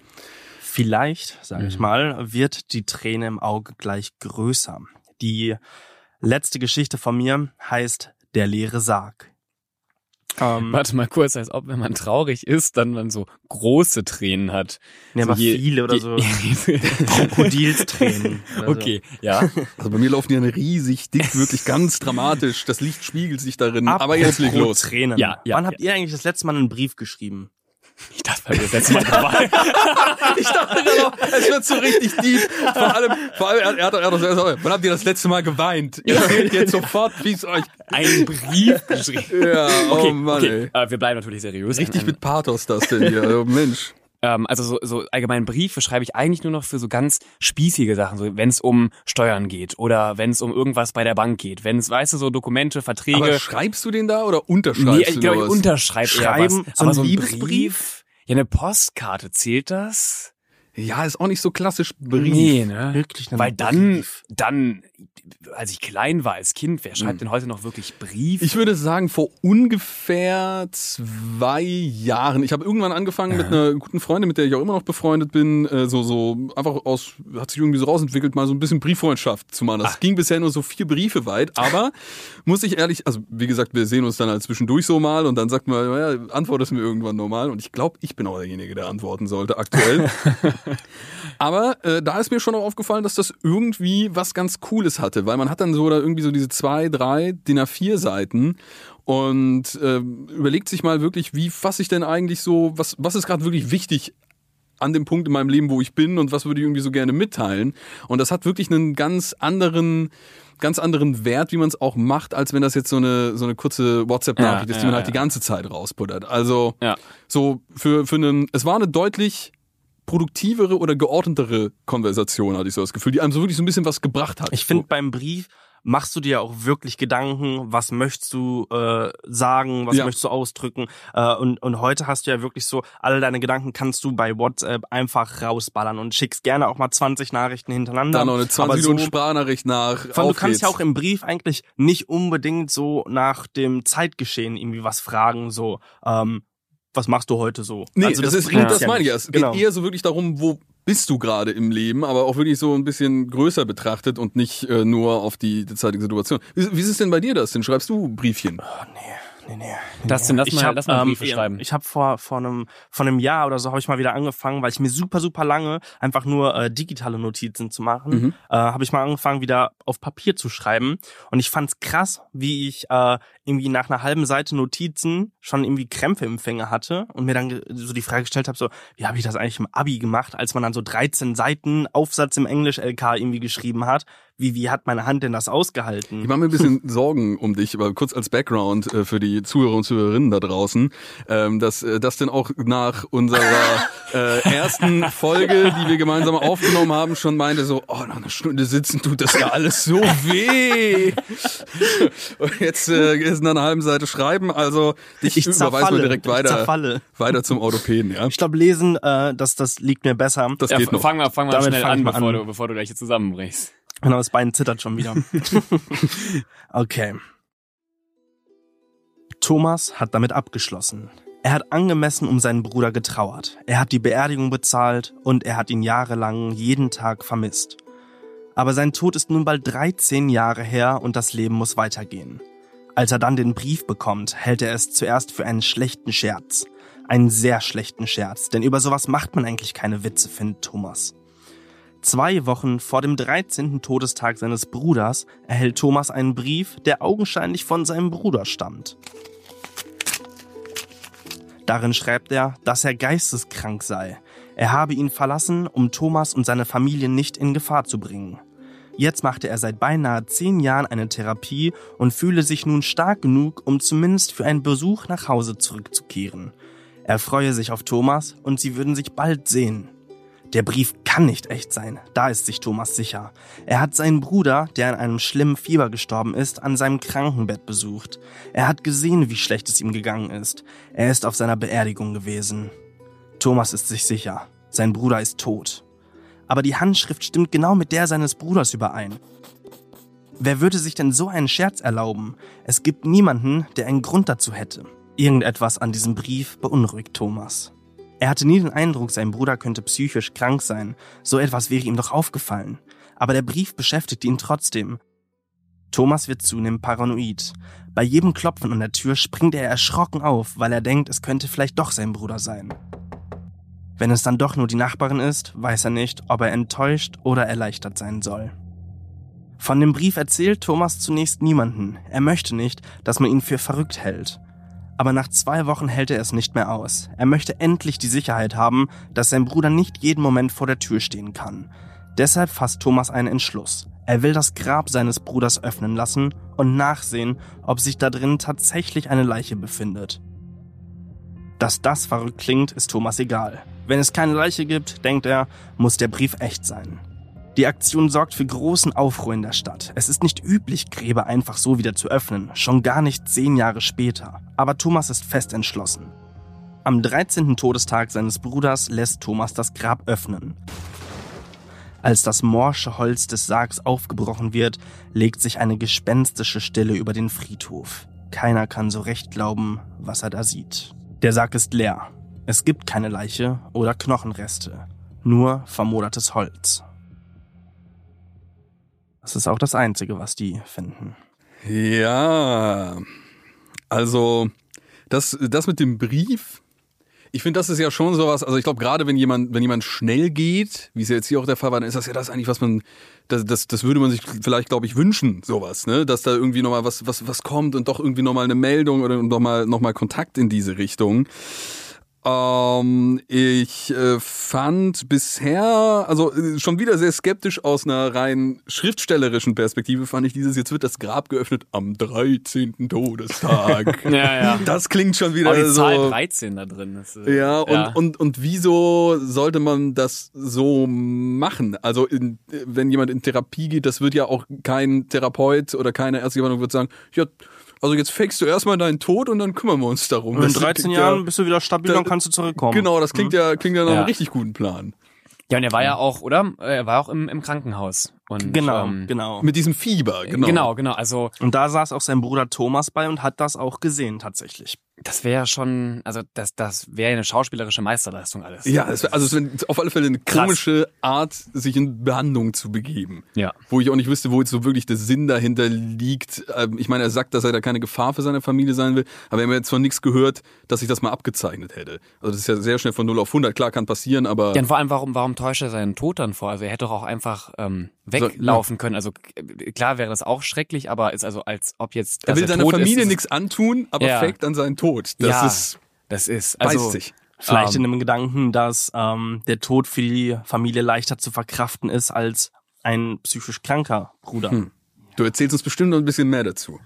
S3: Vielleicht, sage
S1: Mhm.
S3: ich mal, wird die Träne im Auge gleich größer. Die letzte Geschichte von mir heißt Der leere Sarg. Ähm,
S2: warte mal kurz, als ob, wenn man traurig ist, dann man so große Tränen hat.
S3: nee,
S2: so
S3: aber
S2: je-
S3: viele oder
S2: je-
S3: so Krokodilstränen. oder so.
S2: okay, ja.
S1: Also bei mir laufen die ja riesig dick, wirklich ganz dramatisch. Das Licht spiegelt sich darin. Aber
S3: Apropos
S1: jetzt leg los.
S3: Tränen.
S2: Ja, ja,
S3: Wann habt ihr eigentlich das letzte Mal einen Brief geschrieben?
S2: Ich dachte, wir das letzte Mal dabei.
S1: Ich dachte gerade, es wird so richtig deep. Vor allem, vor allem er, hat, er hat, er hat, wann habt ihr das letzte Mal geweint? Erzählt jetzt sofort, wie es euch.
S2: einen Brief geschrieben.
S1: Ja, oh
S2: Okay,
S1: Mann,
S2: okay. Äh, wir bleiben natürlich seriös.
S1: Richtig mit Pathos das denn hier. Oh, Mensch.
S2: Ähm, also so, so allgemein Briefe schreibe ich eigentlich nur noch für so ganz spießige Sachen, so wenn es um Steuern geht oder wenn es um irgendwas bei der Bank geht, wenn es, weißt du, so Dokumente, Verträge.
S1: Aber schreibst du den da oder unterschreibst
S2: nee, ich glaube, ich unterschreibe eher
S3: Schreiben,
S2: was.
S3: so
S2: Aber so ein
S3: Liebesbrief?
S2: Brief, ja, eine Postkarte, zählt das?
S1: Ja, ist auch nicht so klassisch Brief.
S2: Nee, ne?
S3: Wirklich
S2: Weil dann,
S3: Brief?
S2: dann, als ich klein war, als Kind, wer schreibt denn heute noch wirklich Brief?
S1: Hm. Ich würde sagen, vor ungefähr zwei Jahren. Ich habe irgendwann angefangen mit einer guten Freundin, mit der ich auch immer noch befreundet bin, äh, so, so einfach aus, hat sich irgendwie so rausentwickelt, mal so ein bisschen Brieffreundschaft zu machen. Das ging bisher nur so vier Briefe weit, aber muss ich ehrlich, also wie gesagt, wir sehen uns dann halt zwischendurch so mal und dann sagt man, naja, antwortest mir irgendwann normal und ich glaube, ich bin auch derjenige, der antworten sollte aktuell. Aber äh, da ist mir schon auch aufgefallen, dass das irgendwie was ganz Cooles hatte, weil man hat dann so da irgendwie so diese zwei, drei DIN A4 Seiten und äh, überlegt sich mal wirklich, wie fasse ich denn eigentlich so, was, was ist gerade wirklich wichtig an dem Punkt in meinem Leben, wo ich bin und was würde ich irgendwie so gerne mitteilen. Und das hat wirklich einen ganz anderen ganz anderen Wert, wie man es auch macht, als wenn das jetzt so eine so eine kurze WhatsApp-Nachricht
S2: Ja,
S1: ist,
S2: ja,
S1: die man halt
S2: ja.
S1: die ganze Zeit rausputtert. Also
S2: Ja.
S1: so für für einen, es war eine deutlich produktivere oder geordnetere Konversation, hatte ich so das Gefühl, die einem so wirklich so ein bisschen was gebracht hat.
S3: Ich finde, beim Brief machst du dir auch wirklich Gedanken, was möchtest du äh, sagen, was
S1: Ja.
S3: möchtest du ausdrücken. Äh, und, und heute hast du ja wirklich so, alle deine Gedanken kannst du bei WhatsApp einfach rausballern und schickst gerne auch mal 20 Nachrichten hintereinander.
S1: da noch eine 20
S3: Aber
S1: Minuten
S3: so,
S1: Sprachnachricht nach. Auf
S3: du kannst ja
S1: geht's.
S3: auch im Brief eigentlich nicht unbedingt so nach dem Zeitgeschehen irgendwie was fragen, so, ähm, was machst du heute so?
S1: Nee,
S3: also
S1: das, ist,
S3: bringt's
S1: das
S3: ja
S1: meine ich ja. Es
S3: Genau.
S1: geht eher so wirklich darum, wo bist du gerade im Leben, aber auch wirklich so ein bisschen größer betrachtet und nicht äh, nur auf die derzeitige Situation. Wie, wie ist es denn bei dir das denn? Schreibst du Briefchen?
S3: Oh, nee, nee, nee.
S2: Das denn, lass
S3: ich
S2: mal-
S3: hab,
S2: lass mal
S3: ähm,
S2: Briefe schreiben.
S3: Ich habe vor vor einem vor einem Jahr oder so habe ich mal wieder angefangen, weil ich mir super super lange einfach nur äh, digitale Notizen zu machen,
S1: Mhm.
S3: äh, habe ich mal angefangen wieder auf Papier zu schreiben und ich fand's krass, wie ich äh, irgendwie nach einer halben Seite Notizen schon irgendwie Krämpfe im Finger hatte und mir dann so die Frage gestellt habe, so wie habe ich das eigentlich im Abi gemacht, als man dann so 13 Seiten Aufsatz im Englisch LK irgendwie geschrieben hat, wie wie hat meine Hand denn das ausgehalten?
S1: Ich mache mir ein bisschen Sorgen um dich, aber kurz als Background äh, für die Zuhörer und Zuhörerinnen da draußen, ähm, dass äh, das denn auch nach unserer äh, ersten Folge, die wir gemeinsam aufgenommen haben, schon meinte so, oh, nach einer Stunde sitzen tut das ja alles so weh. Und jetzt äh, ist nach einer halben Seite schreiben, also
S3: Ich
S1: überweisen wir
S3: zerfalle,
S1: direkt
S3: ich
S1: weiter,
S3: zerfalle.
S1: weiter zum Orthopäden, ja.
S3: Ich glaube, lesen, äh, das, das liegt mir besser.
S1: Das
S2: Ja,
S1: geht noch.
S2: fang mal, fang mal
S3: Damit
S2: schnell
S3: fang ich
S2: an,
S3: mal
S2: bevor,
S3: an.
S2: Du, bevor du gleich hier zusammenbrichst.
S3: Genau, das Bein zittert schon wieder. okay. Thomas hat damit abgeschlossen. Er hat angemessen um seinen Bruder getrauert. Er hat die Beerdigung bezahlt und er hat ihn jahrelang jeden Tag vermisst. Aber sein Tod ist nun bald 13 Jahre her und das Leben muss weitergehen. Als er dann den Brief bekommt, hält er es zuerst für einen schlechten Scherz. Einen sehr schlechten Scherz, denn über sowas macht man eigentlich keine Witze, findet Thomas. Zwei Wochen vor dem 13. Todestag seines Bruders erhält Thomas einen Brief, der augenscheinlich von seinem Bruder stammt. Darin schreibt er, dass er geisteskrank sei. Er habe ihn verlassen, um Thomas und seine Familie nicht in Gefahr zu bringen. Jetzt machte er seit beinahe zehn Jahren eine Therapie und fühle sich nun stark genug, um zumindest für einen Besuch nach Hause zurückzukehren. Er freue sich auf Thomas und sie würden sich bald sehen. Der Brief kann nicht echt sein, da ist sich Thomas sicher. Er hat seinen Bruder, der an einem schlimmen Fieber gestorben ist, an seinem Krankenbett besucht. Er hat gesehen, wie schlecht es ihm gegangen ist. Er ist auf seiner Beerdigung gewesen. Thomas ist sich sicher, sein Bruder ist tot. Aber die Handschrift stimmt genau mit der seines Bruders überein. Wer würde sich denn so einen Scherz erlauben? Es gibt niemanden, der einen Grund dazu hätte. Irgendetwas an diesem Brief beunruhigt Thomas. Er hatte nie den Eindruck, sein Bruder könnte psychisch krank sein. So etwas wäre ihm doch aufgefallen. Aber der Brief beschäftigte ihn trotzdem. Thomas wird zunehmend paranoid. Bei jedem Klopfen an der Tür springt er erschrocken auf, weil er denkt, es könnte vielleicht doch sein Bruder sein. Wenn es dann doch nur die Nachbarin ist, weiß er nicht, ob er enttäuscht oder erleichtert sein soll. Von dem Brief erzählt Thomas zunächst niemanden. Er möchte nicht, dass man ihn für verrückt hält. Aber nach zwei Wochen hält er es nicht mehr aus. Er möchte endlich die Sicherheit haben, dass sein Bruder nicht jeden Moment vor der Tür stehen kann. Deshalb fasst Thomas einen Entschluss. Er will das Grab seines Bruders öffnen lassen und nachsehen, ob sich da drin tatsächlich eine Leiche befindet. Dass das verrückt klingt, ist Thomas egal. Wenn es keine Leiche gibt, denkt er, muss der Brief echt sein. Die Aktion sorgt für großen Aufruhr in der Stadt. Es ist nicht üblich, Gräber einfach so wieder zu öffnen, schon gar nicht zehn Jahre später. Aber Thomas ist fest entschlossen. Am 13. Todestag seines Bruders lässt Thomas das Grab öffnen. Als das morsche Holz des Sargs aufgebrochen wird, legt sich eine gespenstische Stille über den Friedhof. Keiner kann so recht glauben, was er da sieht. Der Sarg ist leer. Es gibt keine Leiche oder Knochenreste, nur vermodertes Holz. Das ist auch das Einzige, was die finden.
S1: Ja, also das, das mit dem Brief, ich finde, das ist ja schon sowas, also ich glaube, gerade wenn jemand, wenn jemand schnell geht, wie es ja jetzt hier auch der Fall war, dann ist das ja das eigentlich, was man, das, das, das würde man sich vielleicht, glaube ich, wünschen, sowas, ne? Dass da irgendwie nochmal was, was, was kommt und doch irgendwie nochmal eine Meldung oder nochmal noch mal Kontakt in diese Richtung. Ähm, ich äh, fand bisher, also äh, schon wieder sehr skeptisch aus einer rein schriftstellerischen Perspektive, fand ich dieses, jetzt wird das Grab geöffnet am 13. Todestag.
S2: ja, ja.
S1: Das klingt schon wieder
S2: Aber die
S1: so.
S2: Zahl 13 da drin. Das, äh,
S1: Ja, und, Und, und wieso sollte man das so machen? Also, in, wenn jemand in Therapie geht, das wird ja auch kein Therapeut oder keine ärztliche Behandlung wird sagen, ja, also jetzt fakest du erstmal deinen Tod und dann kümmern wir uns darum.
S3: Und in
S1: Das
S3: 13
S1: klingt
S3: Jahren
S1: ja,
S3: bist du wieder stabil
S1: da-
S3: und kannst du zurückkommen.
S1: Genau, das klingt ja, klingt ja nach
S2: Ja.
S1: einem richtig guten Plan.
S2: ja, und er war ja auch, oder? Er war auch im, im Krankenhaus. Und,
S3: Genau,
S2: ähm,
S3: genau.
S1: Mit diesem Fieber, genau.
S2: Genau, genau. Also
S3: Und da saß auch sein Bruder Thomas bei und hat das auch gesehen tatsächlich.
S2: das wäre schon, also das, das wäre eine schauspielerische Meisterleistung alles.
S1: Ja, es wär, also es wäre auf alle Fälle eine
S2: Krass.
S1: komische Art, sich in Behandlung zu begeben.
S2: Ja.
S1: Wo ich auch nicht wüsste, wo jetzt so wirklich der Sinn dahinter liegt. Ähm, Ich meine, er sagt, dass er da keine Gefahr für seine Familie sein will, aber wir haben jetzt von nichts gehört, dass sich das mal abgezeichnet hätte. Also das ist ja sehr schnell von 0 auf 100. Klar, kann passieren, aber...
S2: Ja, und vor allem, warum, warum täuscht er seinen Tod dann vor? Also er hätte doch auch einfach ähm, weglaufen können. Also k- klar wäre das auch schrecklich, aber ist also als ob jetzt.
S1: Er will seiner Familie nichts antun, aber
S2: Ja.
S1: faked an seinen Tod. Das
S2: Ja,
S1: ist,
S2: Das ist
S1: beißt
S2: also
S1: sich.
S3: Vielleicht
S2: Ähm.
S3: in dem Gedanken, dass ähm, der Tod für die Familie leichter zu verkraften ist als ein psychisch kranker Bruder.
S1: Hm. Du erzählst uns bestimmt noch ein bisschen mehr dazu.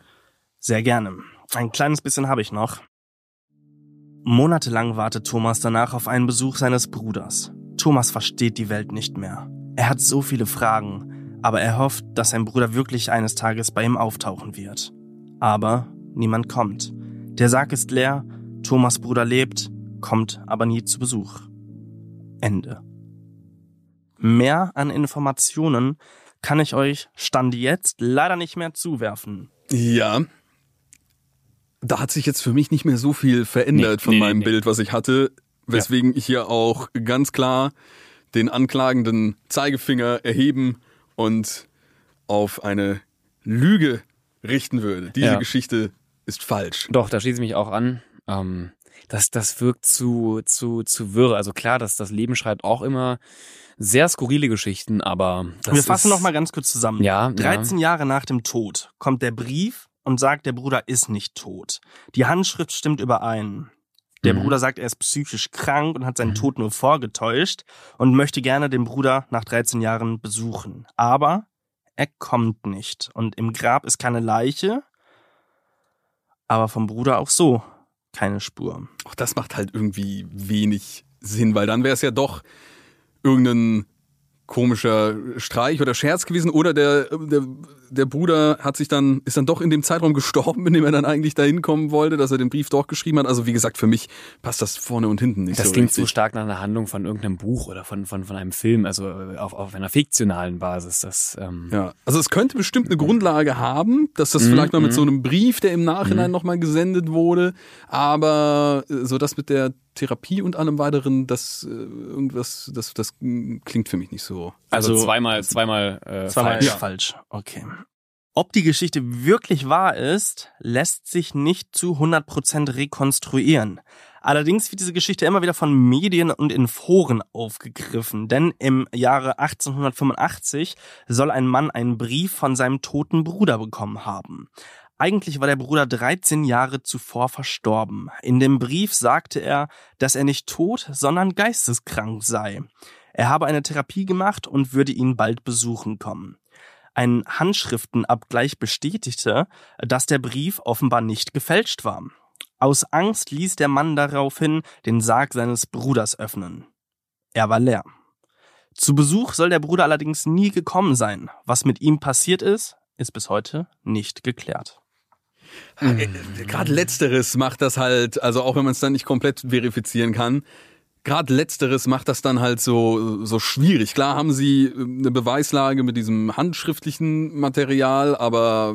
S3: Sehr gerne. Ein kleines bisschen habe ich noch. Monatelang wartet Thomas danach auf einen Besuch seines Bruders. Thomas versteht die Welt nicht mehr. Er hat so viele Fragen, aber er hofft, dass sein Bruder wirklich eines Tages bei ihm auftauchen wird. Aber niemand kommt. Der Sarg ist leer, Thomas Bruder lebt, kommt aber nie zu Besuch. Ende. Mehr an Informationen kann ich euch Stand jetzt leider nicht mehr zuwerfen.
S1: Ja. Da hat sich jetzt für mich nicht mehr so viel verändert
S2: Nee,
S1: von
S2: nee,
S1: meinem
S2: nee.
S1: Bild, was ich hatte, weswegen ich hier auch ganz klar den anklagenden Zeigefinger erheben und auf eine Lüge richten würde. Diese
S2: Ja.
S1: Geschichte ist falsch.
S2: Doch, da schließe ich mich auch an. Ähm, das, das wirkt zu, zu, zu wirr. Also klar, dass das Leben schreibt auch immer sehr skurrile Geschichten, aber das
S3: Wir fassen
S2: ist,
S3: noch mal ganz kurz zusammen.
S2: Ja,
S3: 13 Jahre nach dem Tod kommt der Brief und sagt, der Bruder ist nicht tot. Die Handschrift stimmt überein. Der
S2: Mhm.
S3: Bruder sagt, er ist psychisch krank und hat seinen
S2: Mhm.
S3: Tod nur vorgetäuscht und möchte gerne den Bruder nach 13 Jahren besuchen. Aber er kommt nicht. Und im Grab ist keine Leiche, aber vom Bruder auch so keine Spur.
S1: Auch das macht halt irgendwie wenig Sinn, weil dann wäre es ja doch irgendein komischer Streich oder Scherz gewesen oder der, der, der Bruder hat sich dann, ist dann doch in dem Zeitraum gestorben, in dem er dann eigentlich dahin kommen wollte, dass er den Brief doch geschrieben hat. Also wie gesagt, für mich passt das vorne und hinten nicht
S2: Das
S1: so
S2: klingt
S1: richtig.
S2: zu stark nach einer Handlung von irgendeinem Buch oder von, von, von einem Film, also äh, auf, auf einer fiktionalen Basis. Das, ähm,
S1: Ja, also es könnte bestimmt eine Grundlage haben, dass das
S2: Mhm,
S1: vielleicht mal mit
S2: mhm.
S1: so einem Brief, der im Nachhinein
S2: Mhm.
S1: nochmal gesendet wurde, aber äh, so das mit der Therapie und allem weiteren, das äh, irgendwas, das, das mm, klingt für mich nicht so.
S2: Also,
S3: Also-
S2: zweimal, zweimal, äh,
S3: Zweimal
S2: falsch.
S3: ist falsch. Okay. Ob die Geschichte wirklich wahr ist, lässt sich nicht zu 100% rekonstruieren. Allerdings wird diese Geschichte immer wieder von Medien und in Foren aufgegriffen, denn im Jahre 1885 soll ein Mann einen Brief von seinem toten Bruder bekommen haben. Eigentlich war der Bruder 13 Jahre zuvor verstorben. In dem Brief sagte er, dass er nicht tot, sondern geisteskrank sei. Er habe eine Therapie gemacht und würde ihn bald besuchen kommen. Ein Handschriftenabgleich bestätigte, dass der Brief offenbar nicht gefälscht war. Aus Angst ließ der Mann daraufhin den Sarg seines Bruders öffnen. Er war leer. Zu Besuch soll der Bruder allerdings nie gekommen sein. Was mit ihm passiert ist, ist bis heute nicht geklärt.
S1: Äh, Gerade letzteres macht das halt, also auch wenn man es dann nicht komplett verifizieren kann, gerade letzteres macht das dann halt so, so schwierig. Klar haben sie äh, eine Beweislage mit diesem handschriftlichen Material, aber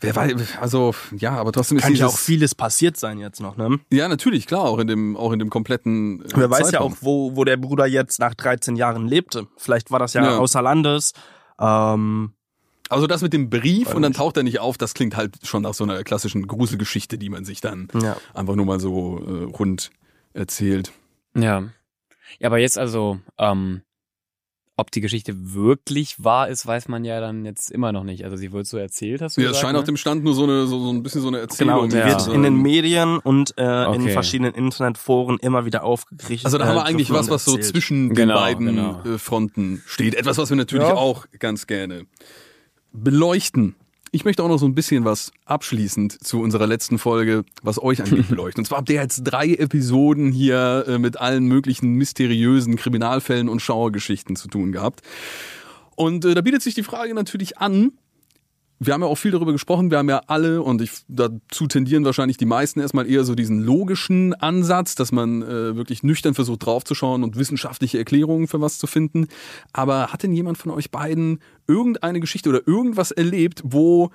S1: wer weiß, also ja, aber trotzdem ist
S3: Kann ja auch vieles passiert sein jetzt noch, ne?
S1: Ja, natürlich, klar, auch in dem, auch in dem kompletten. äh,
S3: Wer weiß ja auch, wo, wo der Bruder jetzt nach 13 Jahren lebte. Vielleicht war das ja,
S1: Ja.
S3: außer Landes. Ähm,
S1: Also das mit dem Brief und dann taucht er nicht auf, das klingt halt schon nach so einer klassischen Gruselgeschichte, die man sich dann
S3: ja.
S1: einfach nur mal so äh, rund erzählt.
S2: Ja. Ja, aber jetzt also, ähm, ob die Geschichte wirklich wahr ist, weiß man ja dann jetzt immer noch nicht. Also sie wird so erzählt, hast du
S1: Ja,
S2: gesagt,
S1: es scheint
S2: ne?
S1: auf dem Stand nur so eine so, so ein bisschen so eine Erzählung.
S3: Genau, die
S2: ja.
S3: wird in den. Medien und äh, in
S2: Okay.
S3: verschiedenen Internetforen immer wieder aufgegriffen.
S1: Also da haben wir
S3: äh,
S1: eigentlich was, was so
S3: erzählt.
S1: zwischen den
S2: Genau,
S1: beiden
S2: genau.
S1: äh, Fronten steht. Etwas, was wir natürlich
S2: Ja.
S1: auch ganz gerne beleuchten. Ich möchte auch noch so ein bisschen was abschließend zu unserer letzten Folge, was euch angeht, beleuchten. Und zwar habt ihr jetzt drei Episoden hier äh, mit allen möglichen mysteriösen Kriminalfällen und Schauergeschichten zu tun gehabt. Und äh, da bietet sich die Frage natürlich an, wir haben ja auch viel darüber gesprochen, wir haben ja alle, und ich, dazu tendieren wahrscheinlich die meisten erstmal eher so diesen logischen Ansatz, dass man äh, wirklich nüchtern versucht draufzuschauen und wissenschaftliche Erklärungen für was zu finden. Aber hat denn jemand von euch beiden irgendeine Geschichte oder irgendwas erlebt, wo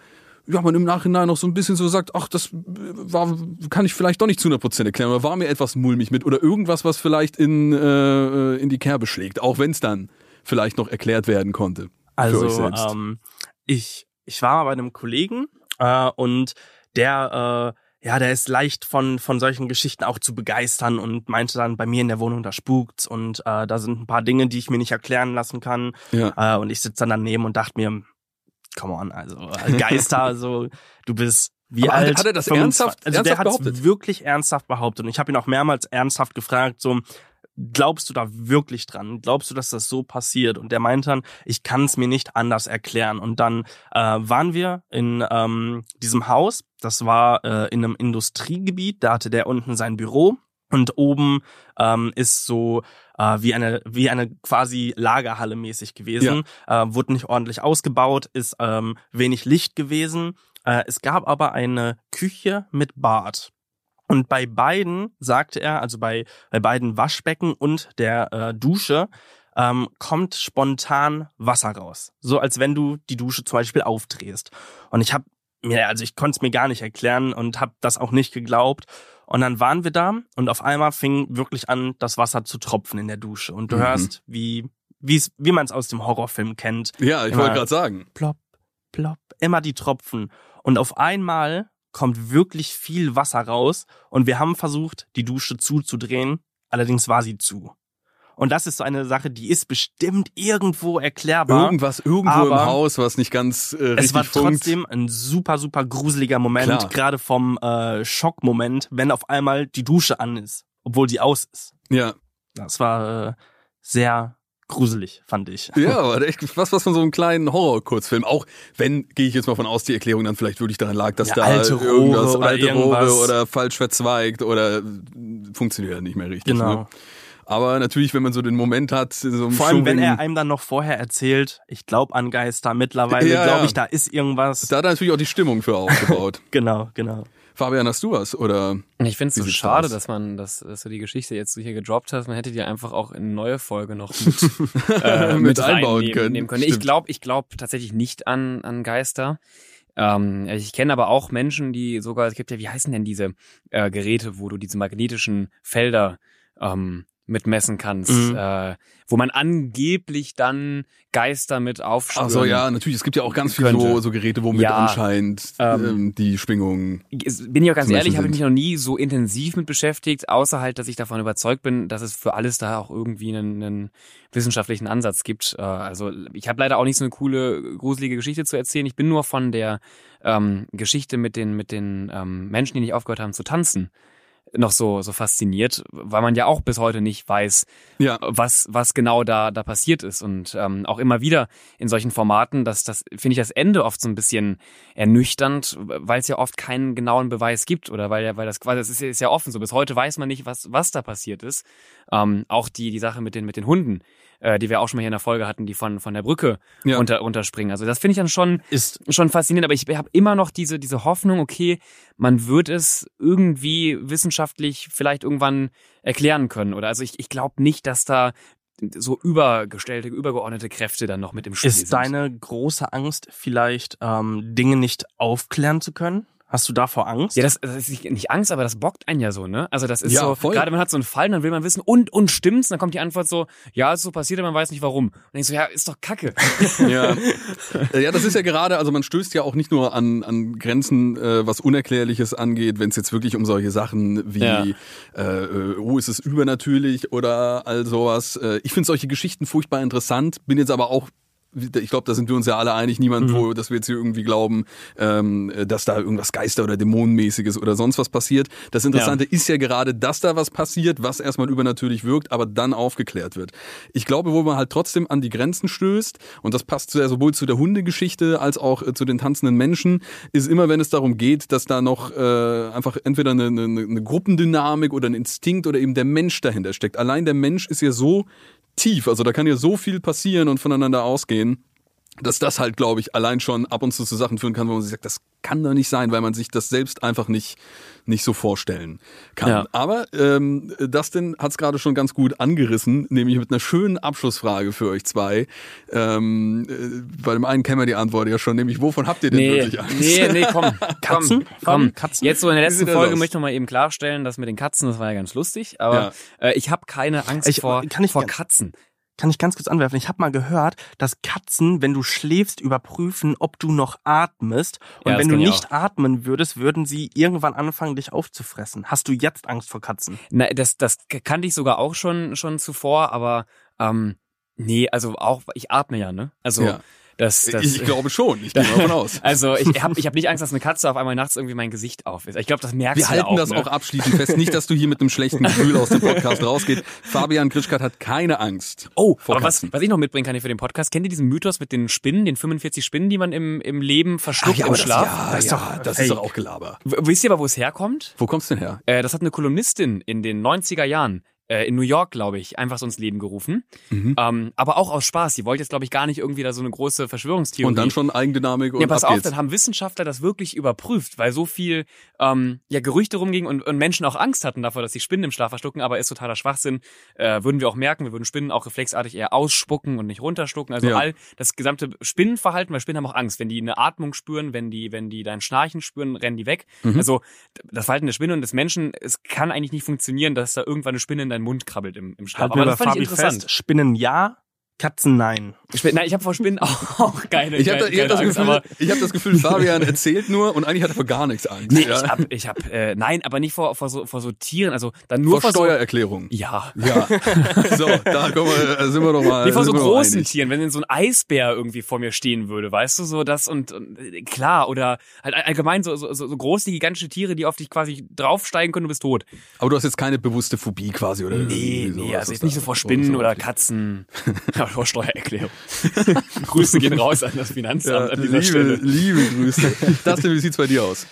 S1: ja, man im Nachhinein noch so ein bisschen so sagt, ach, das äh, war, kann ich vielleicht doch nicht zu 100% erklären oder war mir etwas mulmig mit oder irgendwas, was vielleicht in, äh, in die Kerbe schlägt, auch wenn es dann vielleicht noch erklärt werden konnte.
S3: Also ähm, ich ich war mal bei einem Kollegen äh, und der äh, ja der ist leicht von von solchen Geschichten auch zu begeistern und meinte dann bei mir in der Wohnung da spukt's und äh, da sind ein paar Dinge die ich mir nicht erklären lassen kann
S1: ja.
S3: äh, und ich sitze dann daneben und dachte mir come on also äh, Geister so du bist wie
S1: Aber hat-
S3: alt
S1: hat er das
S3: 25
S1: ernsthaft-
S3: also
S1: ernsthaft
S3: der hat's
S1: behauptet?
S3: wirklich ernsthaft behauptet und ich habe ihn auch mehrmals ernsthaft gefragt so glaubst du da wirklich dran? Glaubst du, dass das so passiert? Und der meint dann, ich kann es mir nicht anders erklären. Und dann äh, waren wir in ähm, diesem Haus, das war äh, in einem Industriegebiet, da hatte der unten sein Büro. Und oben ähm, ist so äh, wie eine wie eine quasi Lagerhalle mäßig gewesen, äh, wurde nicht ordentlich ausgebaut, ist ähm, wenig Licht gewesen. Äh, es gab aber eine Küche mit Bad. Und bei beiden sagte er, also bei, bei beiden Waschbecken und der äh, Dusche, ähm, kommt spontan Wasser raus. So als wenn du die Dusche zum Beispiel aufdrehst. Und ich habe mir, also ich konnte es mir gar nicht erklären und habe das auch nicht geglaubt. Und dann waren wir da und auf einmal fing wirklich an, das Wasser zu tropfen in der Dusche. Und du
S1: Mhm.
S3: hörst, wie, wie's, wie man es aus dem Horrorfilm kennt
S1: Ja, ich wollte gerade sagen.
S3: plopp, plopp, immer die Tropfen. Und auf einmal kommt wirklich viel Wasser raus und wir haben versucht, die Dusche zuzudrehen, allerdings war sie zu. Und das ist so eine Sache, die ist bestimmt irgendwo erklärbar.
S1: Irgendwas irgendwo im Haus, was nicht ganz äh, richtig
S3: es war
S1: funkt.
S3: trotzdem ein super, super gruseliger Moment, gerade vom äh, Schockmoment, wenn auf einmal die Dusche an ist, obwohl sie aus ist.
S1: Ja,
S3: Das war äh, sehr gruselig, fand ich.
S1: ja, aber echt was, was von so einem kleinen Horror-Kurzfilm. Auch wenn, gehe ich jetzt mal von aus, die Erklärung dann vielleicht wirklich daran lag, dass
S3: Ja,
S1: da
S3: alte Rohre
S1: irgendwas,
S3: oder
S1: alte
S3: irgendwas.
S1: Rohre oder falsch verzweigt oder funktioniert nicht mehr richtig.
S3: Genau.
S1: Ne? Aber natürlich, wenn man so den Moment hat, so
S3: Vor allem, wenn er einem dann noch vorher erzählt, ich glaube an Geister, mittlerweile
S1: Ja,
S3: glaube
S1: ja.
S3: ich, da ist irgendwas.
S1: da hat er natürlich auch die Stimmung für aufgebaut.
S3: genau, genau.
S1: Fabian, hast du was? Oder?
S2: Ich finde es so schade,
S1: aus?
S2: dass man, dass, dass du die Geschichte jetzt so hier gedroppt hast. Man hätte die einfach auch in eine neue Folge noch mit, äh,
S1: Mit einbauen
S2: reinnehmen-
S1: können.
S2: Können. Ich glaube, ich glaube tatsächlich nicht an, an Geister. Ähm, ich kenne aber auch Menschen, die sogar, es gibt ja, wie heißen denn diese äh, Geräte, wo du diese magnetischen Felder ähm, mitmessen kannst,
S3: Mhm.
S2: äh, wo man angeblich dann Geister mit aufspüren.
S1: Ach so, ja, natürlich. Es gibt ja auch ganz viele so, so Geräte, womit
S2: Ja,
S1: anscheinend
S2: ähm,
S1: ähm, die Schwingungen.
S2: Bin ich auch ganz ehrlich, habe ich mich noch nie so intensiv mit beschäftigt, außer halt, dass ich davon überzeugt bin, dass es für alles da auch irgendwie einen, einen wissenschaftlichen Ansatz gibt. Äh, Also ich habe leider auch nicht so eine coole, gruselige Geschichte zu erzählen. Ich bin nur von der ähm, Geschichte mit den, mit den ähm, Menschen, die nicht aufgehört haben zu tanzen, noch so, so fasziniert, weil man ja auch bis heute nicht weiß,
S1: Ja,
S2: was, was genau da, da passiert ist. Und ähm, auch immer wieder in solchen Formaten, dass das, finde ich das Ende oft so ein bisschen ernüchternd, weil es ja oft keinen genauen Beweis gibt oder weil ja, weil das quasi, das ist, ja- ist ja offen so. Bis heute weiß man nicht, was, was da passiert ist. Ähm, auch die, die Sache mit den, mit den Hunden, äh, die wir auch schon mal hier in der Folge hatten, die von, von der Brücke
S1: Ja.
S2: runter, runterspringen. Also das finde ich dann schon,
S3: Ist
S2: schon faszinierend, aber ich habe immer noch diese, diese Hoffnung, okay, man wird es irgendwie wissenschaftlich vielleicht irgendwann erklären können. Oder also ich, ich glaube nicht, dass da so übergestellte, übergeordnete Kräfte dann noch mit im Spiel
S3: Ist
S2: sind.
S3: deine große Angst vielleicht, ähm, Dinge nicht aufklären zu können? Hast du davor Angst?
S2: Ja, das, das ist nicht Angst, aber das bockt einen ja so, ne? Also das ist
S1: Ja,
S2: so,
S1: voll.
S2: gerade man hat so einen Fall, dann will man wissen, und, und stimmt's? Und dann kommt die Antwort so, ja, ist so passiert, aber man weiß nicht warum. Und ich so, ja, ist doch kacke.
S1: Ja. ja, das ist ja gerade, also man stößt ja auch nicht nur an, an Grenzen, äh, was Unerklärliches angeht, wenn es jetzt wirklich um solche Sachen wie,
S2: Ja.
S1: äh, äh, oh, ist es übernatürlich oder all sowas. Äh, ich finde solche Geschichten furchtbar interessant, bin jetzt aber auch ich glaube, da sind wir uns ja alle einig, niemand, wo, dass wir jetzt hier irgendwie glauben, ähm, dass da irgendwas Geister- oder Dämonenmäßiges oder sonst was passiert. Das Interessante ist ja gerade, dass da was passiert, was erstmal übernatürlich wirkt, aber dann aufgeklärt wird. Ich glaube, wo man halt trotzdem an die Grenzen stößt, und das passt ja sowohl zu der Hundegeschichte als auch äh, zu den tanzenden Menschen, ist immer, wenn es darum geht, dass da noch äh, einfach entweder eine, eine, eine Gruppendynamik oder ein Instinkt oder eben der Mensch dahinter steckt. Allein der Mensch ist ja so tief, also da kann ja so viel passieren und voneinander ausgehen, dass das halt, glaube ich, allein schon ab und zu zu Sachen führen kann, wo man sich sagt, das kann doch nicht sein, weil man sich das selbst einfach nicht, nicht so vorstellen kann.
S2: Ja.
S1: Aber ähm, Dustin hat es gerade schon ganz gut angerissen, nämlich mit einer schönen Abschlussfrage für euch zwei. Ähm, äh, bei dem einen kennen wir die Antwort ja schon, nämlich wovon habt ihr denn
S2: Nee,
S1: wirklich Angst?
S2: nee, nee, komm.
S3: Katzen?
S2: Komm, komm.
S3: Katzen?
S2: Jetzt so in der letzten Folge möchte ich noch mal eben klarstellen, dass mit den Katzen, das war ja ganz lustig, aber äh, ich habe keine Angst
S3: Ich-
S2: vor,
S3: kann ich
S2: vor Katzen.
S3: Kann ich ganz kurz anwerfen. Ich habe mal gehört, dass Katzen, wenn du schläfst, überprüfen, ob du noch atmest. Und
S2: Ja,
S3: wenn du nicht atmen würdest, würden sie irgendwann anfangen, dich aufzufressen. Hast du jetzt Angst vor Katzen?
S2: Na, das, das kannte ich sogar auch schon, schon zuvor, aber ähm, nee, also auch, ich atme ja, ne? Also
S1: Ja.
S2: Das, das
S1: ich, glaube schon, ich gehe mal davon aus.
S2: Also ich habe ich hab nicht Angst, dass eine Katze auf einmal nachts irgendwie mein Gesicht auf ist. Ich glaube, das merkst
S1: Wir
S2: du
S1: halten
S2: ja auch,
S1: das
S2: ne?
S1: auch abschließend fest. Nicht, dass du hier mit einem schlechten Gefühl aus dem Podcast rausgehst. Fabian Grischkat hat keine Angst.
S2: Oh,
S1: vor
S2: aber was,
S1: Katzen.
S2: was ich noch mitbringen kann hier für den Podcast, kennt ihr diesen Mythos mit den Spinnen, den 45 Spinnen, die man im, im Leben verschluckt im
S1: aber
S2: Schlaf?
S1: Das, ja,
S3: Das ist
S1: ja,
S3: doch
S1: das ist doch auch Gelaber.
S2: W- Wisst ihr aber, wo es herkommt?
S1: Wo kommst du denn her?
S2: Äh, das hat eine Kolumnistin in den 90er Jahren äh, in New York, glaube ich, einfach so ins Leben gerufen.
S1: Mhm.
S2: Ähm, aber auch aus Spaß. Die wollte jetzt, glaube ich, gar nicht irgendwie da so eine große Verschwörungstheorie.
S1: Und dann schon Eigendynamik und
S2: Ja, pass auf,
S1: geht's.
S2: dann haben Wissenschaftler das wirklich überprüft, weil so viel ähm, ja, Gerüchte rumgingen und, und Menschen auch Angst hatten davor, dass sie Spinnen im Schlaf verschlucken, aber ist totaler Schwachsinn. Äh, würden wir auch merken, wir würden Spinnen auch reflexartig eher ausspucken und nicht runterschlucken. Also
S1: Ja.
S2: all das gesamte Spinnenverhalten, weil Spinnen haben auch Angst. Wenn die eine Atmung spüren, wenn die, wenn die dein Schnarchen spüren, rennen die weg.
S1: Mhm.
S2: Also das Verhalten der Spinne und des Menschen, es kann eigentlich nicht funktionieren, dass da irgendwann eine Spinne in deinen Mund krabbelt im, im Schlaf.
S3: Wir
S2: aber das fand ich interessant.
S3: fest. Spinnen ja, Katzen nein.
S2: Spin- Nein, ich habe vor Spinnen auch, auch keine,
S1: Ich habe
S2: keine,
S1: ich hab
S2: keine
S1: das,
S2: Angst,
S1: Gefühl,
S2: aber
S1: ich hab das Gefühl, Fabian erzählt nur und eigentlich hat er vor gar nichts Angst.
S2: Nee,
S1: ja?
S2: ich hab, ich hab, äh, nein, aber nicht vor, vor, so, vor so Tieren, also dann nur
S1: vor
S2: vor, so,
S1: Steuererklärung.
S2: ja.
S1: Ja. So, da kommen wir, äh, sind wir doch mal.
S2: Nee, vor so großen
S1: einig.
S2: Tieren, wenn so ein Eisbär irgendwie vor mir stehen würde, weißt du, so das und, und äh, klar, oder halt allgemein so, so, so so große, gigantische Tiere, die auf dich quasi draufsteigen können, du bist tot.
S1: Aber du hast jetzt keine bewusste Phobie quasi, oder?
S2: Nee, nee, also jetzt nicht
S1: da-
S2: so vor Spinnen
S1: da
S2: oder. Katzen, Steuererklärung. Grüße gehen raus an das Finanzamt
S1: Ja,
S2: an dieser
S1: liebe,
S2: Stelle.
S1: liebe Grüße. Dustin, wie sieht's bei dir aus?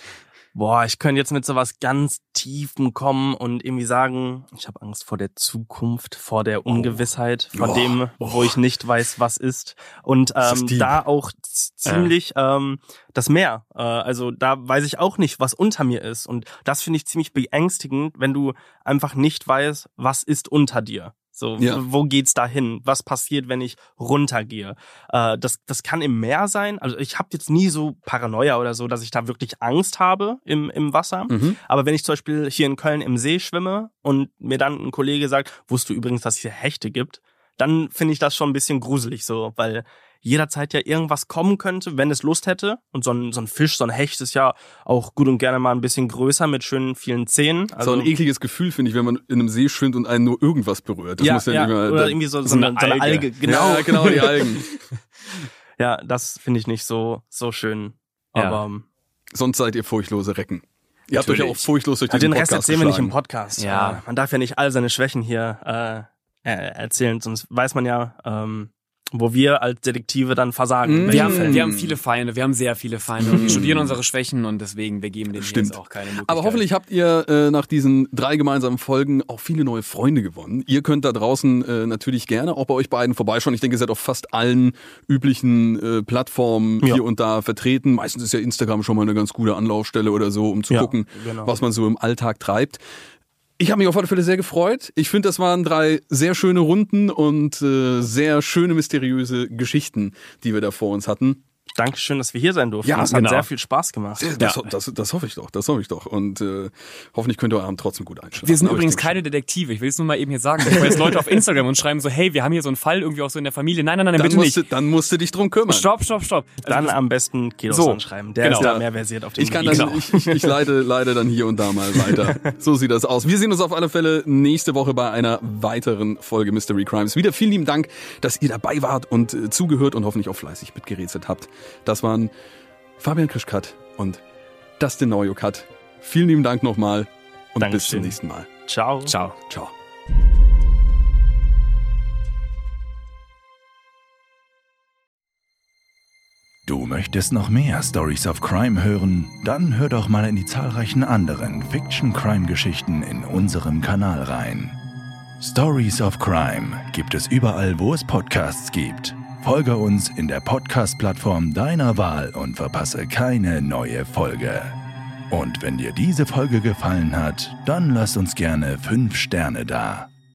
S3: Boah, ich könnte jetzt mit sowas ganz Tiefem kommen und irgendwie sagen, ich habe Angst vor der Zukunft, vor der Ungewissheit, vor
S1: Oh.
S3: dem, wo ich nicht weiß, was ist. Und
S1: ist
S3: ähm,
S1: deep.
S3: da auch ziemlich ähm, das Meer. Äh, also da weiß ich auch nicht, was unter mir ist. Und das finde ich ziemlich beängstigend, wenn du einfach nicht weißt, was ist unter dir. So,
S1: Ja.
S3: wo geht's da hin? Was passiert, wenn ich runtergehe? Äh, das, das kann im Meer sein. Also ich habe jetzt nie so Paranoia oder so, dass ich da wirklich Angst habe im, im Wasser.
S1: Mhm.
S3: Aber wenn ich zum Beispiel hier in Köln im See schwimme und mir dann ein Kollege sagt, wusstest du übrigens, dass es hier Hechte gibt, dann finde ich das schon ein bisschen gruselig so, weil jederzeit ja irgendwas kommen könnte, wenn es Lust hätte. Und so ein, so ein Fisch, so ein Hecht ist ja auch gut und gerne mal ein bisschen größer mit schönen vielen Zähnen.
S1: so ein ekliges Gefühl, finde ich, wenn man in einem See schwimmt und einen nur irgendwas berührt. Das
S3: ja,
S1: muss ja,
S3: ja,
S1: nicht mal,
S3: oder
S1: da-
S3: irgendwie so, so,
S2: so
S3: eine,
S2: eine
S3: so eine
S2: Alge.
S3: Alge. Genau,
S1: Ja, genau, die Algen.
S3: Ja, das finde ich nicht so, so schön.
S2: Ja.
S3: Aber ähm,
S1: Sonst seid ihr furchtlose Recken. Ihr habt euch ja auch furchtlos durch
S3: ja,
S1: diesen
S3: den Rest
S1: Podcast
S3: erzählen wir nicht im. Podcast.
S2: Ja.
S3: Man darf ja nicht all seine Schwächen hier äh, äh, erzählen, sonst weiß man ja, ähm, wo wir als Detektive dann versagen.
S1: Mm.
S3: in
S2: Wir haben, wir haben viele Feinde, wir haben sehr viele Feinde und wir studieren unsere Schwächen und deswegen, wir geben denen
S1: Stimmt.
S2: jetzt auch keine Möglichkeit.
S1: Aber hoffentlich habt ihr äh, nach diesen drei gemeinsamen Folgen auch viele neue Freunde gewonnen. Ihr könnt da draußen äh, natürlich gerne auch bei euch beiden vorbeischauen. Ich denke, ihr seid auf fast allen üblichen äh, Plattformen
S3: Ja.
S1: hier und da vertreten. Meistens ist ja Instagram schon mal eine ganz gute Anlaufstelle oder so, um zu
S3: Ja,
S1: gucken,
S3: genau.
S1: was man so im Alltag treibt. Ich habe mich auf alle Fälle sehr gefreut. Ich finde, das waren drei sehr schöne Runden und äh, sehr schöne, mysteriöse Geschichten, die wir da vor uns hatten.
S3: Dankeschön, dass wir hier sein durften.
S1: Ja,
S3: das
S2: genau.
S3: hat sehr viel Spaß gemacht.
S1: Das,
S2: Ja.
S1: das, das hoffe ich doch, das hoffe ich doch. Und äh, hoffentlich könnt ihr euren Abend trotzdem gut einschlafen.
S2: Wir sind
S1: Aber
S2: übrigens keine Detektive. Ich will es nur mal eben hier sagen. Bevor jetzt Leute auf Instagram und schreiben so, hey, wir haben hier so einen Fall irgendwie auch so in der Familie. Nein, nein, nein, bitte
S1: dann
S2: nicht.
S1: musst, du, dann musst du dich drum kümmern.
S2: Stopp, stopp, stopp.
S3: Dann am besten Kilos
S2: So,
S3: anschreiben. Der
S2: genau.
S3: ist da mehr versiert auf dem
S1: Ich kann dann, ich, ich, ich leite, leite dann hier und da mal weiter. So sieht das aus. Wir sehen uns auf alle Fälle nächste Woche bei einer weiteren Folge Mystery Crimes. Wieder vielen lieben Dank, dass ihr dabei wart und äh, zugehört und hoffentlich auch fleißig mitgerätselt habt. Das waren Fabian Krischkat und Dustin Neujokat. Vielen lieben Dank nochmal und bis
S3: Dankeschön.
S1: zum nächsten Mal.
S3: Ciao.
S2: Ciao.
S1: Ciao.
S4: Du möchtest noch mehr Stories of Crime hören? Dann hör doch mal in die zahlreichen anderen Fiction-Crime-Geschichten in unserem Kanal rein. Stories of Crime gibt es überall, wo es Podcasts gibt. Folge uns in der Podcast-Plattform deiner Wahl und verpasse keine neue Folge. Und wenn dir diese Folge gefallen hat, dann lass uns gerne 5 Sterne da.